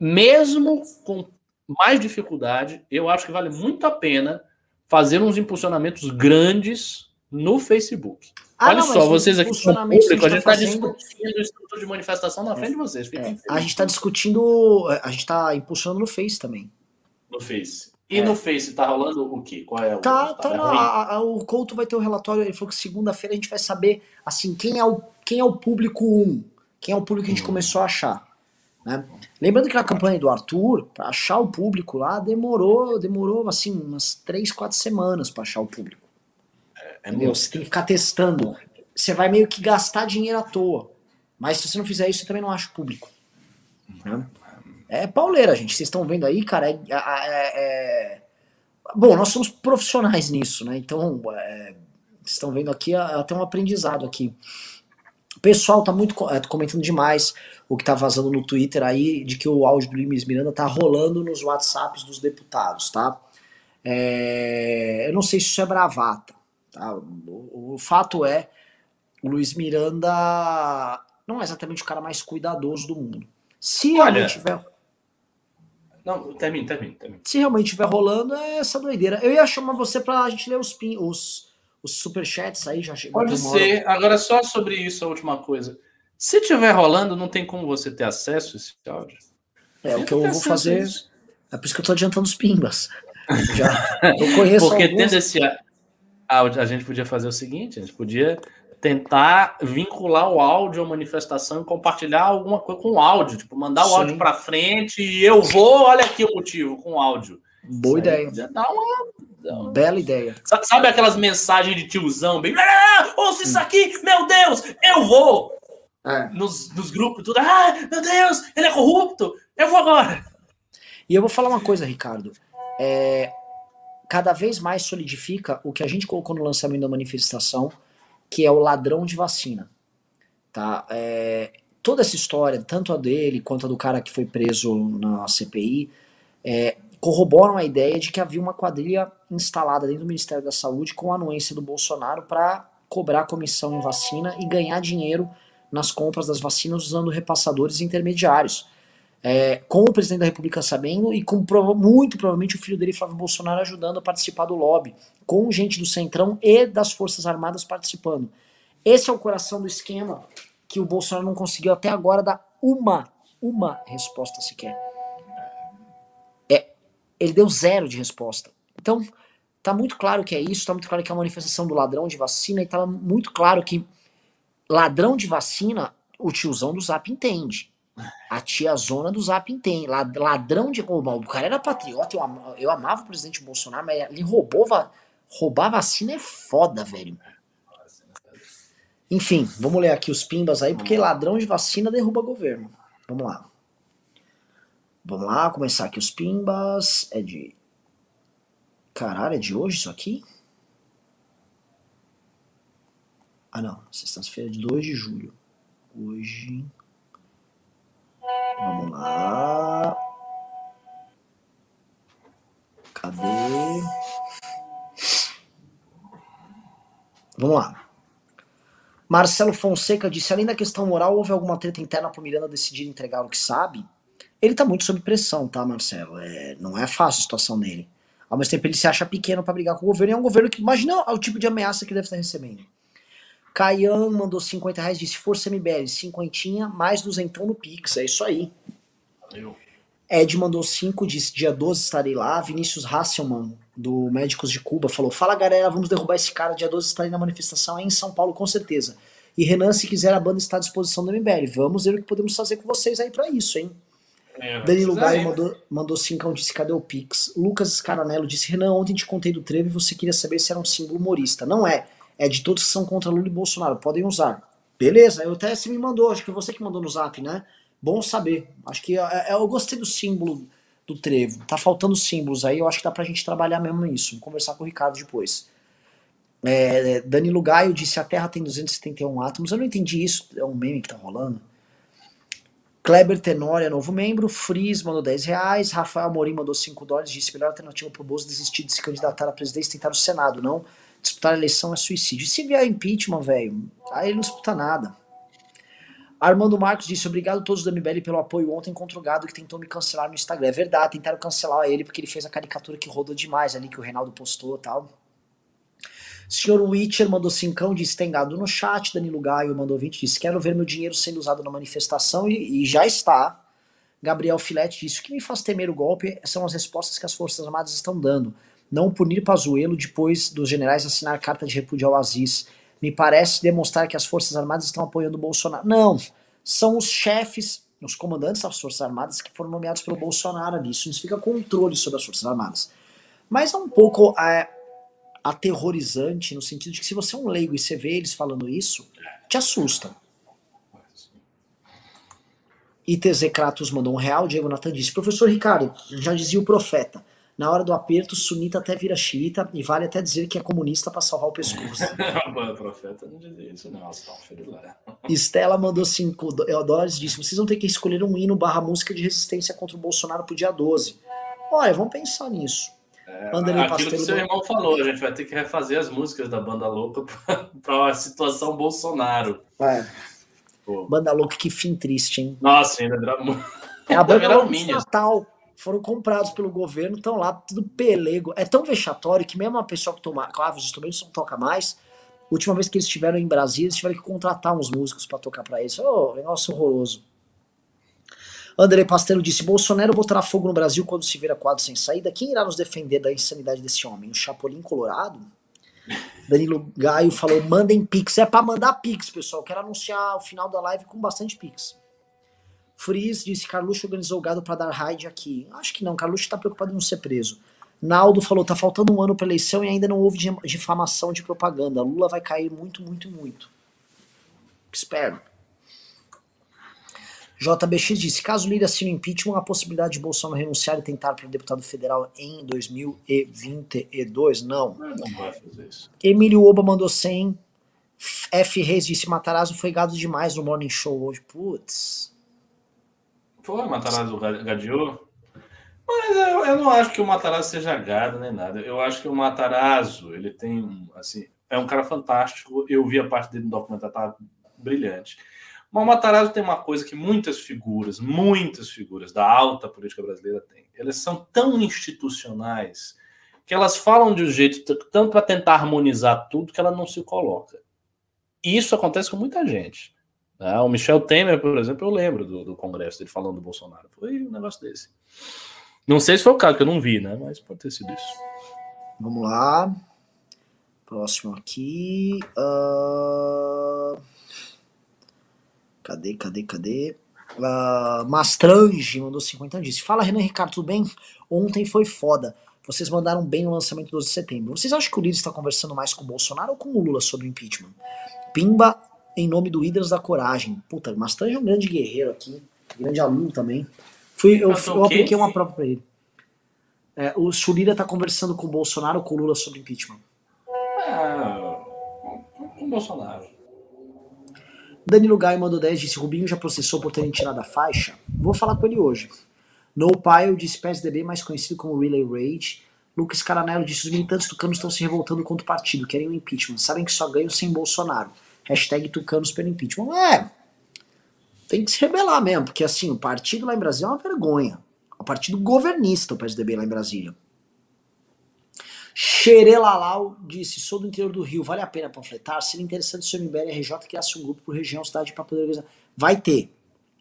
Speaker 2: mesmo com mais dificuldade, eu acho que vale muito a pena fazer uns impulsionamentos grandes no Facebook. Ah, Olha não, só, vocês aqui no público, a gente está tá discutindo estrutura de manifestação na frente de vocês.
Speaker 1: É, a gente está discutindo, a gente está impulsionando no Face também.
Speaker 2: No Face. E é. no Face tá rolando o quê? Qual é o.
Speaker 1: Tá, tá, tá não, a, a, o Couto vai ter o um relatório. Ele falou que segunda-feira a gente vai saber assim quem é o, quem é o público 1. Quem é o público que a gente hum. começou a achar. Né? Lembrando que na campanha do Arthur, para achar o público lá, demorou, demorou assim, umas três, quatro semanas para achar o público. É, é Você tem que ficar testando. Você vai meio que gastar dinheiro à toa. Mas se você não fizer isso, você também não acha o público. Né? É pauleira, gente. Vocês estão vendo aí, cara. É, é, é... Bom, nós somos profissionais nisso, né? Então, é, vocês estão vendo aqui até um aprendizado aqui. O pessoal tá muito é, comentando demais o que tá vazando no Twitter aí de que o áudio do Luiz Miranda tá rolando nos WhatsApps dos deputados, tá? É, eu não sei se isso é bravata, tá? O, o fato é, o Luiz Miranda não é exatamente o cara mais cuidadoso do mundo. Se Olha, realmente tiver.
Speaker 2: Não, termine, termine, termine.
Speaker 1: Se realmente estiver rolando, é essa doideira. Eu ia chamar você pra gente ler os, pin, os, os superchats aí, já chegou.
Speaker 2: Pode ser. Agora, só sobre isso, a última coisa. Se tiver rolando, não tem como você ter acesso a esse áudio?
Speaker 1: É, o que eu vou fazer. É por isso que eu tô adiantando os pimbas. <laughs> Já, eu conheço
Speaker 2: Porque alguns... tendo esse áudio, a gente podia fazer o seguinte: a gente podia tentar vincular o áudio à manifestação e compartilhar alguma coisa com o áudio, tipo, mandar o Sim. áudio para frente e eu vou, olha aqui o motivo, com o áudio.
Speaker 1: Boa Isso ideia. Dá uma, Bela ideia.
Speaker 2: Sabe aquelas mensagens de tiozão, bem, ah, ouça isso aqui, meu Deus, eu vou. É. Nos, nos grupos, tudo, ah, meu Deus, ele é corrupto, eu vou agora.
Speaker 1: E eu vou falar uma coisa, Ricardo. É, cada vez mais solidifica o que a gente colocou no lançamento da manifestação, que é o ladrão de vacina. Tá? É, toda essa história, tanto a dele quanto a do cara que foi preso na CPI, é, corroboram a ideia de que havia uma quadrilha instalada dentro do Ministério da Saúde com a anuência do Bolsonaro para cobrar comissão em vacina e ganhar dinheiro nas compras das vacinas usando repassadores intermediários. É, com o presidente da República sabendo e com muito provavelmente o filho dele, Flávio Bolsonaro, ajudando a participar do lobby, com gente do Centrão e das Forças Armadas participando. Esse é o coração do esquema que o Bolsonaro não conseguiu até agora dar uma, uma resposta sequer. Ele deu zero de resposta. Então, tá muito claro que é isso, tá muito claro que é a manifestação do ladrão de vacina, e tá muito claro que ladrão de vacina, o tiozão do Zap entende. A tia zona do Zap tem. Ladrão de. Oh, o cara era patriota, eu amava, eu amava o presidente Bolsonaro, mas ele roubou. Roubar vacina é foda, velho. Enfim, vamos ler aqui os pimbas aí, porque ladrão de vacina derruba governo. Vamos lá. Vamos lá, começar aqui os pimbas. É de. Caralho, é de hoje isso aqui? Ah, não. Sexta-feira de 2 de julho. Hoje. Vamos lá. Cadê? Vamos lá. Marcelo Fonseca disse: além da questão moral, houve alguma treta interna para Miranda decidir entregar o que sabe? Ele tá muito sob pressão, tá, Marcelo? É, não é fácil a situação dele. Ao mesmo tempo, ele se acha pequeno para brigar com o governo. E é um governo que, imagina o tipo de ameaça que deve estar recebendo. Caian mandou 50 reais, disse Força MBL, cinquentinha, mais duzentão no Pix, é isso aí. Eu. Ed mandou 5, disse dia 12 estarei lá. Vinícius Hasselman, do Médicos de Cuba, falou: Fala galera, vamos derrubar esse cara. Dia 12 estarei na manifestação aí em São Paulo, com certeza. E Renan, se quiser, a banda está à disposição do MBL. Vamos ver o que podemos fazer com vocês aí para isso, hein? É, Danilo Gaio mandou, mandou 5, disse: Cadê o Pix? Lucas Scaranello disse: Renan, ontem te contei do trevo e você queria saber se era um símbolo humorista. Não é é de todos que são contra Lula e Bolsonaro, podem usar. Beleza, eu até você me mandou, acho que você que mandou no zap, né? Bom saber. Acho que é, é, eu gostei do símbolo do trevo. Tá faltando símbolos aí, eu acho que dá pra gente trabalhar mesmo nisso. Vou conversar com o Ricardo depois. É, Danilo Gaio disse: a Terra tem 271 átomos. Eu não entendi isso, é um meme que tá rolando. Kleber Tenório é novo membro. Fris mandou 10 reais. Rafael Amorim mandou 5 dólares. Disse: melhor alternativa pro Bozo desistir de se candidatar à presidência e tentar o Senado, não disputar a eleição é suicídio. E se vier impeachment, velho, aí ele não disputa nada. Armando Marcos disse: Obrigado a todos do MBL pelo apoio ontem contra o gado que tentou me cancelar no Instagram. É verdade, tentaram cancelar ele porque ele fez a caricatura que rodou demais ali, que o Reinaldo postou e tal. Senhor Witcher mandou cincão, disse tem no chat. Danilo Gaio mandou 20, disse quero ver meu dinheiro sendo usado na manifestação e, e já está. Gabriel Filete disse o que me faz temer o golpe são as respostas que as Forças Armadas estão dando não punir Pazuello depois dos generais assinar carta de repúdio ao Aziz. Me parece demonstrar que as Forças Armadas estão apoiando o Bolsonaro. Não, são os chefes os comandantes das Forças Armadas que foram nomeados pelo Bolsonaro ali. Isso significa controle sobre as Forças Armadas. Mas é um pouco é, aterrorizante no sentido de que se você é um leigo e você vê eles falando isso, te assusta. ITZ Kratos mandou um real, Diego Natan disse, professor Ricardo, já dizia o profeta, na hora do aperto, sunita até vira xiita e vale até dizer que é comunista para salvar o pescoço. <laughs>
Speaker 2: o profeta não dizia isso, não.
Speaker 1: Estela mandou 5 dólares e disse: vocês vão ter que escolher um hino barra música de resistência contra o Bolsonaro pro dia 12. Olha, vamos pensar nisso.
Speaker 2: É, aquilo que seu irmão falou, a gente vai ter que refazer as músicas da Banda Louca <laughs> para a situação Bolsonaro.
Speaker 1: É. Pô. Banda Louca, que fim triste, hein?
Speaker 2: Nossa, ainda era...
Speaker 1: É a <laughs> Banda Louca de Natal foram comprados pelo governo, estão lá, tudo pelego. É tão vexatório que mesmo a pessoa que toma, claro, os instrumentos não toca mais. Última vez que eles estiveram em Brasília, eles tiveram que contratar uns músicos para tocar para eles. Oh, negócio horroroso. André Pastelo disse: Bolsonaro botará fogo no Brasil quando se vira quadro sem saída. Quem irá nos defender da insanidade desse homem? O Chapolin Colorado? <laughs> Danilo Gaio falou: mandem pix. É para mandar pix, pessoal. Quero anunciar o final da live com bastante pix. Freeze disse: Carluxo organizou o gado para dar raid aqui. Acho que não, Carluxo está preocupado em não ser preso. Naldo falou: tá faltando um ano para eleição e ainda não houve difamação de propaganda. Lula vai cair muito, muito, muito. Espero. JBX disse: caso Lira assine o impeachment, a possibilidade de Bolsonaro renunciar e tentar para deputado federal em 2022? Não.
Speaker 2: Não vai fazer isso.
Speaker 1: Emílio Oba mandou 100. F. Reis disse: Matarazzo foi gado demais no Morning Show hoje. Putz.
Speaker 2: Foi, Matarazzo gadeou. Mas eu, eu, não acho que o Matarazzo seja gado nem nada. Eu acho que o Matarazzo, ele tem, assim, é um cara fantástico. Eu vi a parte dele no documentário, tá brilhante. Mas o Matarazzo tem uma coisa que muitas figuras, muitas figuras da alta política brasileira têm. Elas são tão institucionais que elas falam de um jeito tanto para tentar harmonizar tudo que ela não se coloca. E isso acontece com muita gente. Né? O Michel Temer, por exemplo, eu lembro do, do congresso dele falando do Bolsonaro. Foi um negócio desse. Não sei se foi o caso, que eu não vi, né? Mas pode ter sido isso.
Speaker 1: Vamos lá. Próximo aqui. Uh... Cadê, cadê, cadê? Uh, Mastrange mandou 50 anos. Disse: Fala, Renan Ricardo, tudo bem? Ontem foi foda. Vocês mandaram bem o lançamento do 12 de setembro. Vocês acham que o líder está conversando mais com o Bolsonaro ou com o Lula sobre o impeachment? Pimba em nome do Hidras da Coragem. Puta, Mastrange é um grande guerreiro aqui, grande aluno também. Fui, eu, eu apliquei uma prova para ele. É, o Sulira tá conversando com o Bolsonaro ou com o Lula sobre impeachment?
Speaker 2: Ah, com o Bolsonaro.
Speaker 1: Danilo Gaio mandou 10 disse: Rubinho já processou por terem tirado a faixa? Vou falar com ele hoje. No Pile disse PSDB, mais conhecido como Relay Rage. Lucas Caranello disse: os militantes tucanos estão se revoltando contra o partido, querem o impeachment. Sabem que só ganham sem Bolsonaro. Hashtag tucanos pelo impeachment. É, tem que se rebelar mesmo, porque assim, o partido lá em Brasília é uma vergonha. O partido governista, o PSDB lá em Brasília. Xerelalau disse: sou do interior do Rio, vale a pena panfletar? Seria interessante se o MBL RJ criasse um grupo por região, cidade para poder organizar. Vai ter.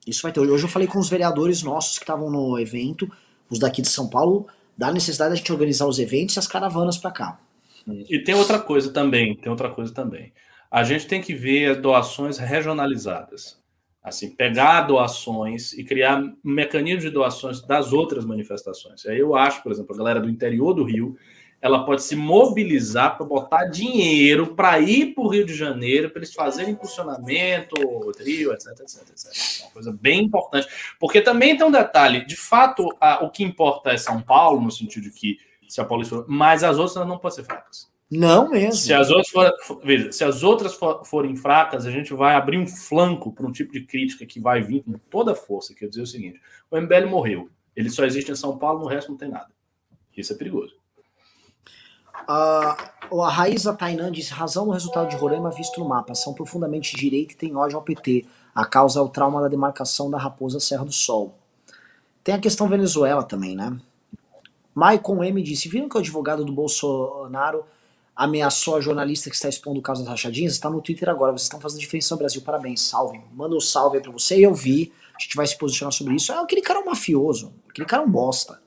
Speaker 1: Isso vai ter. Hoje eu falei com os vereadores nossos que estavam no evento, os daqui de São Paulo, da necessidade de a gente organizar os eventos e as caravanas para cá.
Speaker 2: E tem outra coisa também, tem outra coisa também. A gente tem que ver as doações regionalizadas. Assim, pegar doações e criar mecanismos de doações das outras manifestações. Aí eu acho, por exemplo, a galera do interior do Rio, ela pode se mobilizar para botar dinheiro para ir para o Rio de Janeiro, para eles fazerem impulsionamento, trio, etc, etc, etc. É uma coisa bem importante. Porque também tem um detalhe, de fato, a, o que importa é São Paulo, no sentido de que se a polícia for, mas as outras não podem ser fracas.
Speaker 1: Não mesmo.
Speaker 2: Se as outras, for, veja, se as outras for, forem fracas, a gente vai abrir um flanco para um tipo de crítica que vai vir com toda a força. Quer dizer o seguinte: o MBL morreu. Ele só existe em São Paulo, no resto não tem nada. Isso é perigoso.
Speaker 1: Uh, a Raíza Tainan disse: razão no resultado de Roraima visto no mapa. São profundamente direita e tem ódio ao PT. A causa é o trauma da demarcação da Raposa Serra do Sol. Tem a questão Venezuela também, né? Maicon M disse: viram que o advogado do Bolsonaro ameaçou a jornalista que está expondo o caso das rachadinhas, está no Twitter agora. Vocês estão fazendo diferença no Brasil. Parabéns, salve. Manda um salve aí pra você. Eu vi. A gente vai se posicionar sobre isso. É, aquele cara é um mafioso. Aquele cara é um bosta.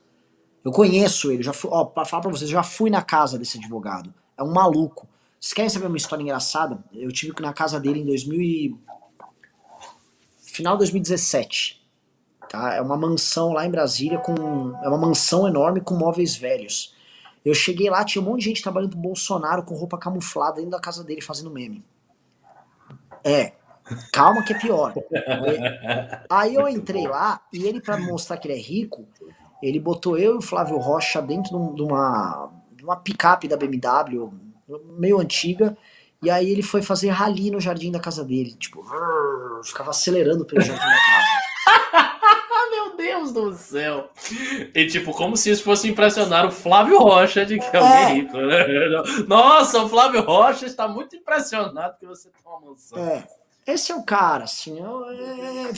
Speaker 1: Eu conheço ele. Já fui, ó, pra falar pra vocês, eu já fui na casa desse advogado. É um maluco. Vocês querem saber uma história engraçada? Eu tive na casa dele em 2000 e... Final de 2017. Tá? É uma mansão lá em Brasília com. É uma mansão enorme com móveis velhos. Eu cheguei lá, tinha um monte de gente trabalhando pro Bolsonaro com roupa camuflada dentro da casa dele fazendo meme. É, calma que é pior. <laughs> Aí eu entrei lá e ele, para mostrar que ele é rico, ele botou eu e o Flávio Rocha dentro de uma, de uma picape da BMW, meio antiga, e aí ele foi fazer rali no jardim da casa dele. Tipo, <laughs> ficava acelerando pelo jardim da casa. <laughs>
Speaker 2: Meu Deus do céu! E tipo, como se isso fosse impressionar o Flávio Rocha de que é alguém é. rico, né? <laughs> Nossa, o Flávio Rocha está muito impressionado que você tem uma mansão.
Speaker 1: É. Esse é o cara, assim. É...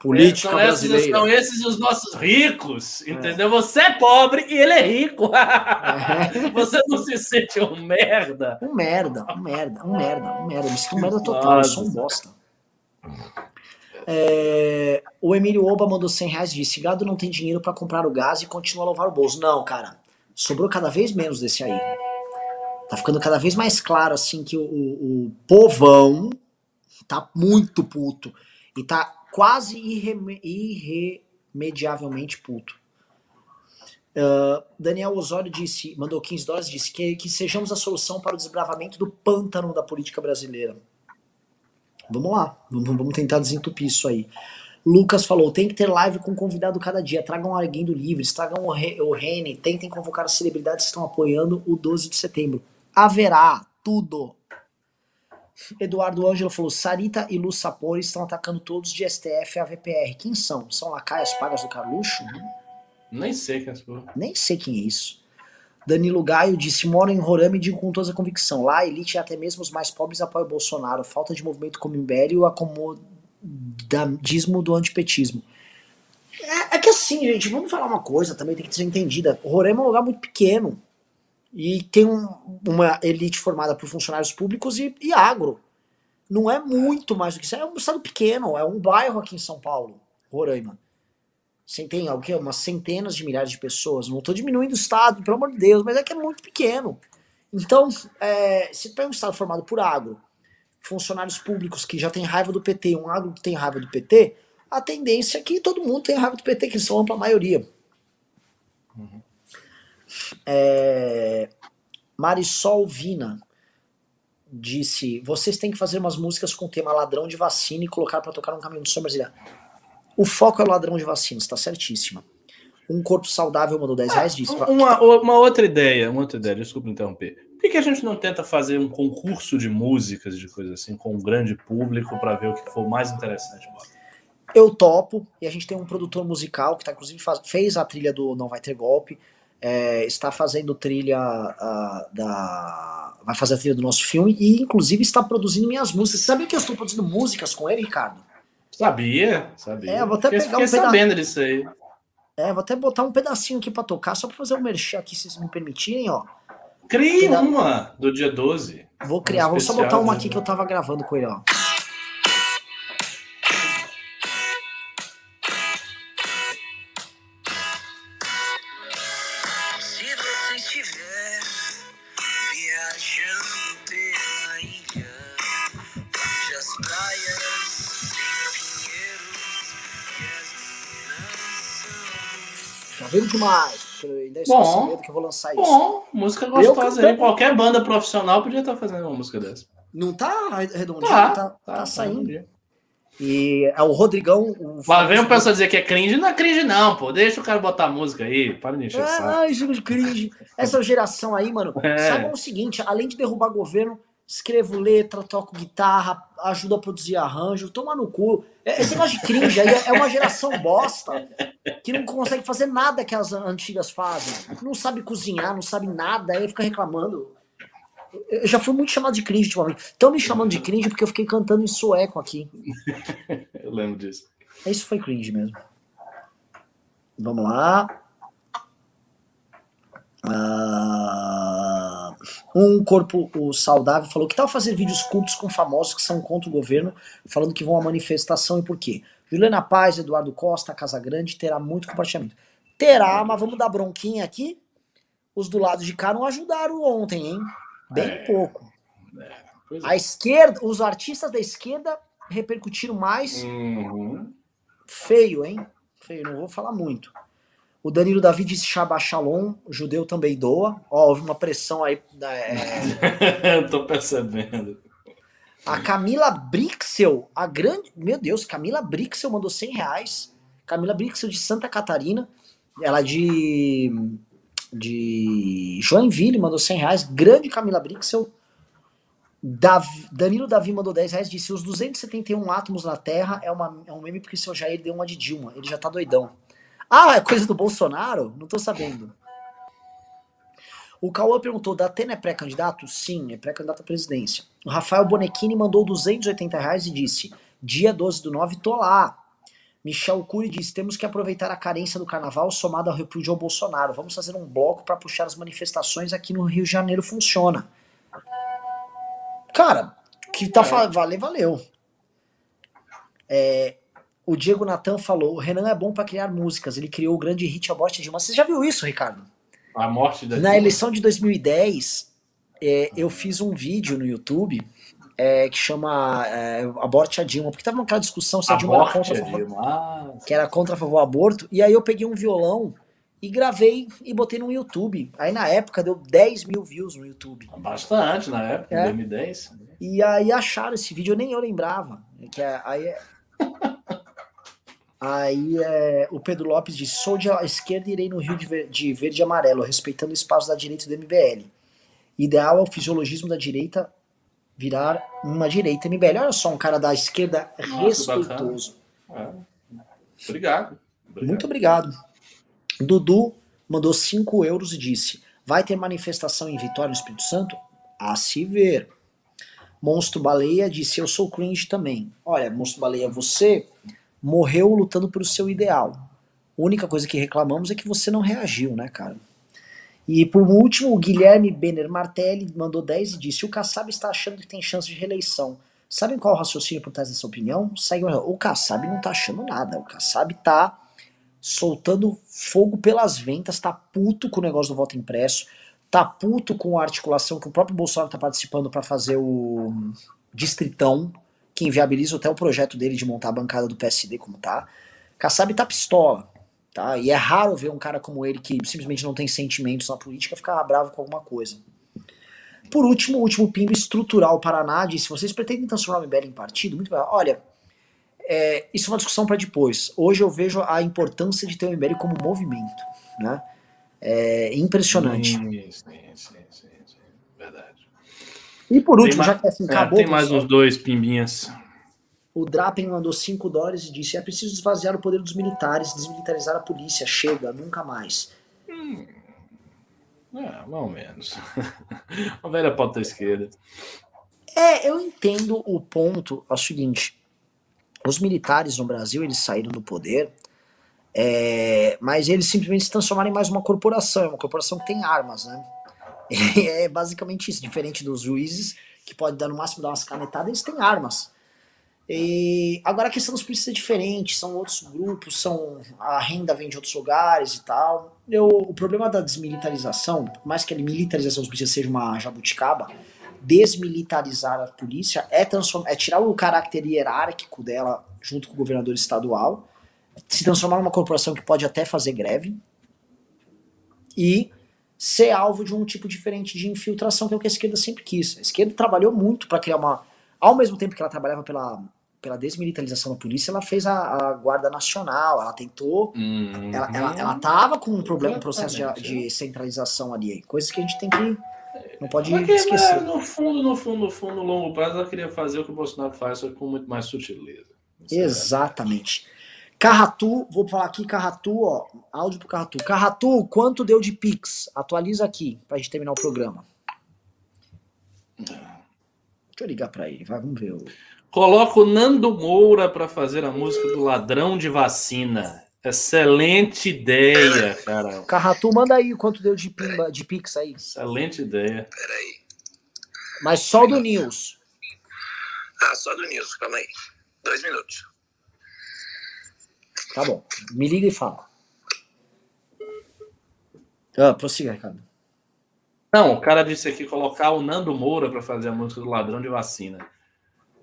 Speaker 1: Política
Speaker 2: são esses, brasileira. São esses os nossos ricos, é. entendeu? Você é pobre e ele é rico. <laughs> É. Você não se sente um merda?
Speaker 1: Um merda, um merda, um merda, um merda. Me sinto um merda total, Nossa. eu sou um bosta. É, o Emílio Oba mandou 100 reais e disse: Gado não tem dinheiro para comprar o gás e continua a louvar o bolso. Não, cara. Sobrou cada vez menos desse aí. Tá ficando cada vez mais claro, assim, que o, o, o povão tá muito puto. E tá quase irreme irremediavelmente puto. Uh, Daniel Osório disse, mandou 15 dólares, disse que, que sejamos a solução para o desbravamento do pântano da política brasileira. Vamos lá, vamos, tentar desentupir isso aí. Lucas falou: tem que ter live com convidado cada dia. Tragam alguém do Livres, tragam o, Re, o Rene, tentem convocar as celebridades que estão apoiando o 12 de setembro. Haverá tudo. Eduardo Ângelo falou: Sarita e Lu Sapori estão atacando todos de STF e AVPR. Quem são? São lacaias pagas do Carluxo?
Speaker 2: Nem sei quem é
Speaker 1: Nem sei quem é isso. Danilo Gaio disse: moro em Roraima e digo com toda a convicção. Lá, a elite e até mesmo os mais pobres apoiam o Bolsonaro. Falta de movimento como Império e o acomodismo do antipetismo. É, é, que assim, gente, vamos falar uma coisa também, tem que ser entendida. Roraima é um lugar muito pequeno e tem um, uma elite formada por funcionários públicos e, e agro. Não é muito mais do que isso. É um estado pequeno, é um bairro aqui em São Paulo, Roraima. Tem o quê? Umas centenas de milhares de pessoas. Não estou diminuindo o estado, pelo amor de Deus, mas é que é muito pequeno. Então, é, se tem um estado formado por agro, funcionários públicos que já tem raiva do PT, um agro que tem raiva do PT, a tendência é que todo mundo tenha raiva do PT, que são a ampla maioria. Uhum. É... Marisol Vina disse: vocês têm que fazer umas músicas com o tema ladrão de vacina e colocar para tocar um caminhão de som brasileiro. O foco é o ladrão de vacinas, está certíssima. Um corpo saudável mandou 10 reais disso.
Speaker 2: Uma, uma outra ideia, uma outra ideia, desculpa interromper. Por que, que a gente não tenta fazer um concurso de músicas, de coisas assim, com um grande público para ver o que for mais interessante?
Speaker 1: Eu topo, e a gente tem um produtor musical que tá, inclusive faz, fez a trilha do Não Vai Ter Golpe é, está fazendo trilha uh, da. Vai fazer a trilha do nosso filme e, inclusive, está produzindo minhas músicas. Você sabia que eu estou produzindo músicas com ele, Ricardo?
Speaker 2: Sabia, sabia.
Speaker 1: É, vou até
Speaker 2: pegar
Speaker 1: fiquei
Speaker 2: um sabendo disso aí.
Speaker 1: É, vou até botar um pedacinho aqui para tocar, só para fazer um merchan aqui, se vocês me permitirem, ó.
Speaker 2: Crie uma do dia 12.
Speaker 1: Vou criar, vou só botar uma aqui que eu tava gravando com ele, ó. Vendo demais. Ainda estou bom, que eu vou lançar isso.
Speaker 2: Bom, música gostosa aí. Qualquer banda profissional podia estar fazendo uma música dessa.
Speaker 1: Não tá redondinho, tá, tá, tá, tá saindo. E é o Rodrigão. O
Speaker 2: Lá vem o pessoal dizer que é cringe. Não é cringe, não, pô. Deixa o cara botar a música aí. Para de encher
Speaker 1: é, Ai, de cringe. Essa geração aí, mano, <laughs> é. saibam o seguinte: além de derrubar governo, escrevo letra, toco guitarra, ajudo a produzir arranjo, toma no cu. É, esse negócio de cringe aí é uma geração bosta que não consegue fazer nada que as antigas fazem. Não sabe cozinhar, não sabe nada, aí fica reclamando. Eu já fui muito chamado de cringe ultimamente. Estão me chamando de cringe porque eu fiquei cantando em sueco aqui. <laughs>
Speaker 2: eu lembro disso.
Speaker 1: Isso foi cringe mesmo. Vamos lá. Uh, um corpo saudável falou que tal fazer vídeos cultos com famosos que são contra o governo, falando que vão à manifestação e por quê. Juliana Paz, Eduardo Costa, Casa Grande, terá muito compartilhamento. Terá, mas vamos dar bronquinha aqui. Os do lado de cá não ajudaram ontem, hein? Bem é, pouco. É, a esquerda, os artistas da esquerda repercutiram mais. Uhum. Feio, hein? feio, não vou falar muito. O Danilo Davi disse Shabbat Shalom, judeu também doa. Ó, houve uma pressão aí.
Speaker 2: É... Eu <laughs> tô percebendo.
Speaker 1: A Camila Brixel, a grande. Meu Deus, Camila Brixel mandou 100 reais. Camila Brixel de Santa Catarina. Ela é de. De Joinville mandou 100 reais. Grande Camila Brixel. Davi, Danilo Davi mandou 10 reais. Disse: Os 271 átomos na Terra é, uma, é um meme porque o seu Jair deu uma de Dilma. Ele já tá doidão. Ah, é coisa do Bolsonaro? Não tô sabendo. O Cauã perguntou: da Atena é pré-candidato? Sim, é pré-candidato à presidência. O Rafael Bonechini mandou 280 reais e disse: dia 12 do 9, tô lá. Michel Cury disse: temos que aproveitar a carência do carnaval somada ao repúdio ao Bolsonaro. Vamos fazer um bloco para puxar as manifestações aqui no Rio de Janeiro. Funciona. Cara, que tá é. valeu, valeu. É, o Diego Natan falou: o Renan é bom para criar músicas. Ele criou o grande hit A Morte de uma. Você já viu isso, Ricardo?
Speaker 2: A morte da
Speaker 1: Na eleição de 2010, é, eu fiz um vídeo no YouTube é, que chama é, Aborte a Dilma, porque tava naquela discussão se a Dilma era contra a favor, ah, que era contra a favor aborto, e aí eu peguei um violão e gravei e botei no YouTube. Aí na época deu 10 mil views no YouTube.
Speaker 2: Bastante na época, em 2010. É.
Speaker 1: E aí acharam esse vídeo, nem eu lembrava. Que é, aí é... <laughs> Aí é, o Pedro Lopes diz: sou de esquerda e irei no Rio de, ver, de verde e amarelo, respeitando o espaço da direita do MBL. Ideal é o fisiologismo da direita virar uma direita MBL. Olha só, um cara da esquerda Nossa, respeitoso.
Speaker 2: É. Obrigado.
Speaker 1: obrigado. Muito obrigado. Dudu mandou 5 euros e disse: Vai ter manifestação em Vitória no Espírito Santo? A se ver. Monstro Baleia disse: Eu sou cringe também. Olha, Monstro Baleia, você morreu lutando pelo seu ideal. A única coisa que reclamamos é que você não reagiu, né, cara? E por último, o Guilherme Benner Martelli mandou 10 e disse: O Kassab está achando que tem chance de reeleição. Sabem qual o raciocínio por trás dessa opinião? O Kassab não está achando nada. O Kassab está soltando fogo pelas ventas, está puto com o negócio do voto impresso, tá puto com a articulação que o próprio Bolsonaro está participando para fazer o distritão que inviabiliza até o projeto dele de montar a bancada do PSD como tá. Kassab tá pistola, tá? E é raro ver um cara como ele que simplesmente não tem sentimentos na política ficar bravo com alguma coisa. Por último, o último pimbo estrutural Paraná disse: vocês pretendem transformar o MBL em partido? Muito bem. Olha, é, isso é uma discussão para depois. Hoje eu vejo a importância de ter o MBL como movimento, né? É impressionante. Sim, sim, sim. E por último,
Speaker 2: mais, já que assim, é, acabou. Tem mais uns dois pimbinhas.
Speaker 1: O Drapen mandou 5 dólares e disse: é preciso esvaziar o poder dos militares, desmilitarizar a polícia. Chega, nunca mais. Hum.
Speaker 2: É, mais ou menos. <laughs> Uma velha pauta esquerda.
Speaker 1: É, eu entendo o ponto. É o seguinte: os militares no Brasil eles saíram do poder, é, mas eles simplesmente se transformaram em mais uma corporação. É uma corporação que tem armas, né? <laughs> é basicamente isso, diferente dos juízes, que pode dar no máximo dar umas canetadas, eles têm armas. E agora a questão dos polícias é diferente, são outros grupos, são a renda vem de outros lugares e tal. Eu, o problema da desmilitarização, por mais que a militarização dos polícias seja uma jabuticaba, desmilitarizar a polícia é, transformar, é tirar o caráter hierárquico dela junto com o governador estadual, se transformar numa corporação que pode até fazer greve e ser alvo de um tipo diferente de infiltração, que é o que a esquerda sempre quis. A esquerda trabalhou muito para criar uma. Ao mesmo tempo que ela trabalhava pela, pela desmilitarização da polícia, ela fez a, a Guarda Nacional, ela tentou. Uhum. Ela, ela, ela tava com um problema, um processo de, de, centralização ali. Coisas que a gente tem que. Não pode Porque, esquecer.
Speaker 2: No fundo, no fundo, no fundo, no longo prazo, ela queria fazer o que o Bolsonaro faz, só com muito mais sutileza.
Speaker 1: Exatamente. Carratu, vou falar aqui, Carratu, ó, áudio pro Carratu. Carratu, quanto deu de Pix? Atualiza aqui, pra gente terminar o programa. Deixa eu ligar pra ele, vai, vamos ver.
Speaker 2: Coloca o Nando Moura para fazer a música do Ladrão de Vacina. Excelente ideia, cara.
Speaker 1: Carratu, manda aí quanto deu de, pimba, de Pix aí.
Speaker 2: Excelente ideia.
Speaker 3: Peraí.
Speaker 1: Mas só do News.
Speaker 3: Ah, só do News, calma aí. Dois minutos.
Speaker 1: Tá bom. Me liga e fala. Ah, prossiga, Ricardo.
Speaker 2: Não, o cara disse aqui colocar o Nando Moura para fazer a música do ladrão de vacina.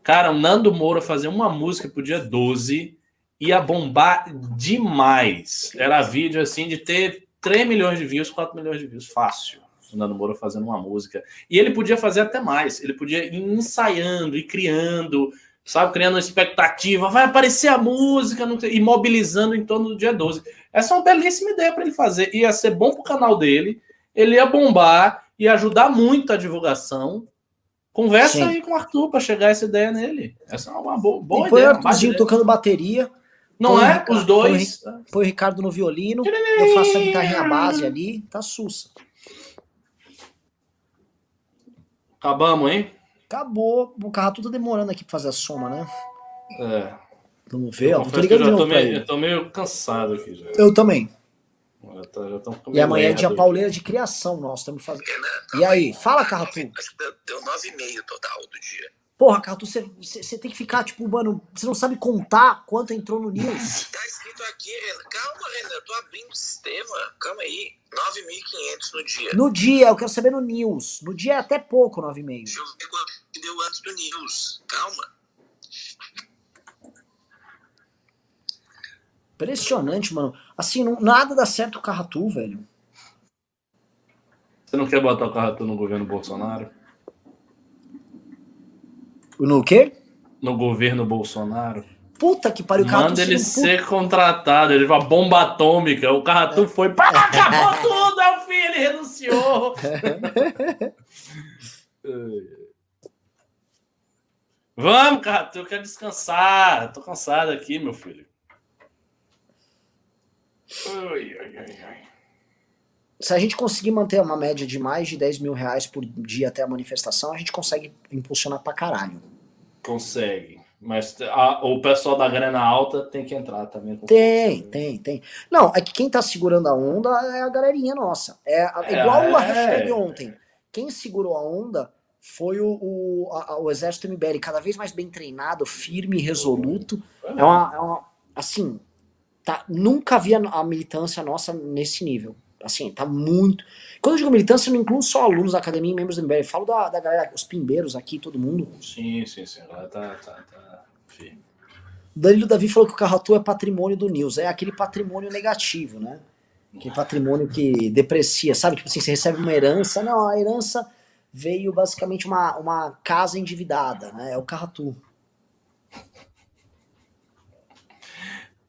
Speaker 2: Cara, o Nando Moura fazer uma música pro dia 12 ia bombar demais. Era vídeo assim de ter 3 milhões de views, 4 milhões de views, fácil. O Nando Moura fazendo uma música. E ele podia fazer até mais. Ele podia ir ensaiando e criando, sabe? Criando uma expectativa. Vai aparecer a música, e mobilizando em torno do dia 12. Essa é uma belíssima ideia para ele fazer. Ia ser bom para o canal dele. Ele ia bombar, ia ajudar muito a divulgação. Conversa Sim. aí com o Arthur para chegar essa ideia nele. Essa é uma boa, boa
Speaker 1: e ideia. Põe o tocando bateria.
Speaker 2: Não é? Ricardo, Os dois.
Speaker 1: Põe, põe, o Ricardo no violino. Eu faço a guitarrinha base ali. Tá sussa.
Speaker 2: Acabamos, hein?
Speaker 1: Acabou. O carro tudo demorando aqui pra fazer a soma, né?
Speaker 2: É.
Speaker 1: Vamos ver,
Speaker 2: eu ó. Tô ligando de novo meio, Eu tô meio cansado aqui já.
Speaker 1: Eu também.
Speaker 2: Tá, já
Speaker 1: e amanhã é dia pauleira de criação, nós estamos fazendo. E aí, fala, Carratu.
Speaker 3: Acho que deu 9,5 total do dia.
Speaker 1: Porra, Cartu, você, você tem que ficar, tipo, mano, você não sabe contar quanto entrou no news.
Speaker 3: Tá escrito aqui, Renan. Calma, Renan, eu tô abrindo o sistema. Calma aí. 9.500 no dia.
Speaker 1: No dia, eu quero saber no news. No dia é até pouco, 9,5.
Speaker 3: Deixa eu ver quanto deu antes do news. Calma.
Speaker 1: Impressionante, mano. Assim, não, nada dá certo o Carratu, velho.
Speaker 2: Você não quer botar o Carratu no governo Bolsonaro?
Speaker 1: No quê?
Speaker 2: No governo Bolsonaro.
Speaker 1: Puta que pariu.
Speaker 2: Manda ele ser contratado, ele vai bomba atômica. O Carratu é. foi, pá, acabou tudo, é o fim, ele renunciou. <laughs> Vamos, Carratu, eu quero descansar. Tô cansado aqui, meu filho. Ai, ai, ai, ai
Speaker 1: se a gente conseguir manter uma média de mais de 10 mil reais por dia até a manifestação, a gente consegue impulsionar pra caralho.
Speaker 2: Consegue. Mas a, o pessoal da grana alta tem que entrar também.
Speaker 1: Tem, tem, tem. Não, é que quem tá segurando a onda é a galerinha nossa. É, é igual é, a hashtag ontem. Quem segurou a onda foi o, o, a, o exército MBL, cada vez mais bem treinado, firme, resoluto. É uma, é uma assim, tá, nunca havia a militância nossa nesse nível. Assim, tá muito. Quando eu digo militância, eu não incluo só alunos da academia e membros do MBL. Eu falo da, da galera, os pimbeiros aqui, todo mundo.
Speaker 2: Sim, sim, sim. Tá, tá, tá firme.
Speaker 1: Danilo Davi falou que o Carratu é patrimônio do News. É aquele patrimônio negativo, né? Aquele patrimônio que deprecia, sabe? Tipo assim, você recebe uma herança. Não, a herança veio basicamente uma, uma casa endividada, né? É o Carratu.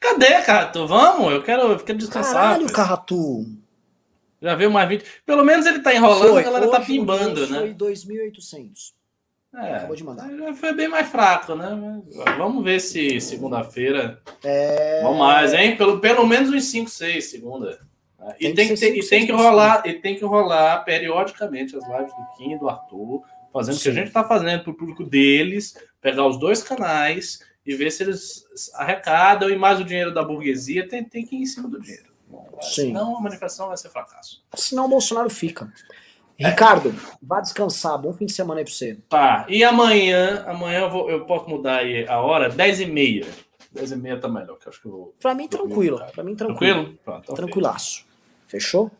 Speaker 2: Cadê, Carratu? Vamos? Eu quero, eu quero descansar.
Speaker 1: Caralho, Carratu.
Speaker 2: Já veio mais 20. Pelo menos ele tá enrolando, foi, a galera tá pimbando, né?
Speaker 1: Foi 2.800.
Speaker 2: É, Acabou de mandar. Já foi bem mais fraco, né? Vamos ver se segunda-feira.
Speaker 1: É...
Speaker 2: Vamos mais, hein? Pelo, pelo menos uns 5, 6 segunda. E tem, que, tem, e tem que rolar, e tem que rolar periodicamente as lives do Kim e do Arthur, fazendo o que a gente tá fazendo pro público deles, pegar os dois canais e ver se eles arrecadam e mais o dinheiro da burguesia tem, tem que ir em cima do dinheiro. Sim. Senão a manifestação vai ser fracasso.
Speaker 1: Senão o Bolsonaro fica. É. Ricardo, vá descansar. Bom fim de semana aí pra você.
Speaker 2: Tá. E amanhã, amanhã eu, vou, eu posso mudar aí a hora? 10 e meia. 10 e meia tá melhor, que acho que eu vou.
Speaker 1: Pra mim, tranquilo. Pra mim, tranquilo. Tranquilo? Pronto, Tranquilaço. Fechou?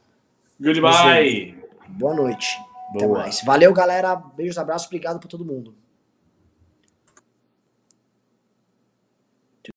Speaker 2: Goodbye.
Speaker 1: Boa noite. Boa. Até mais. Valeu, galera. Beijos, abraços. Obrigado por todo mundo.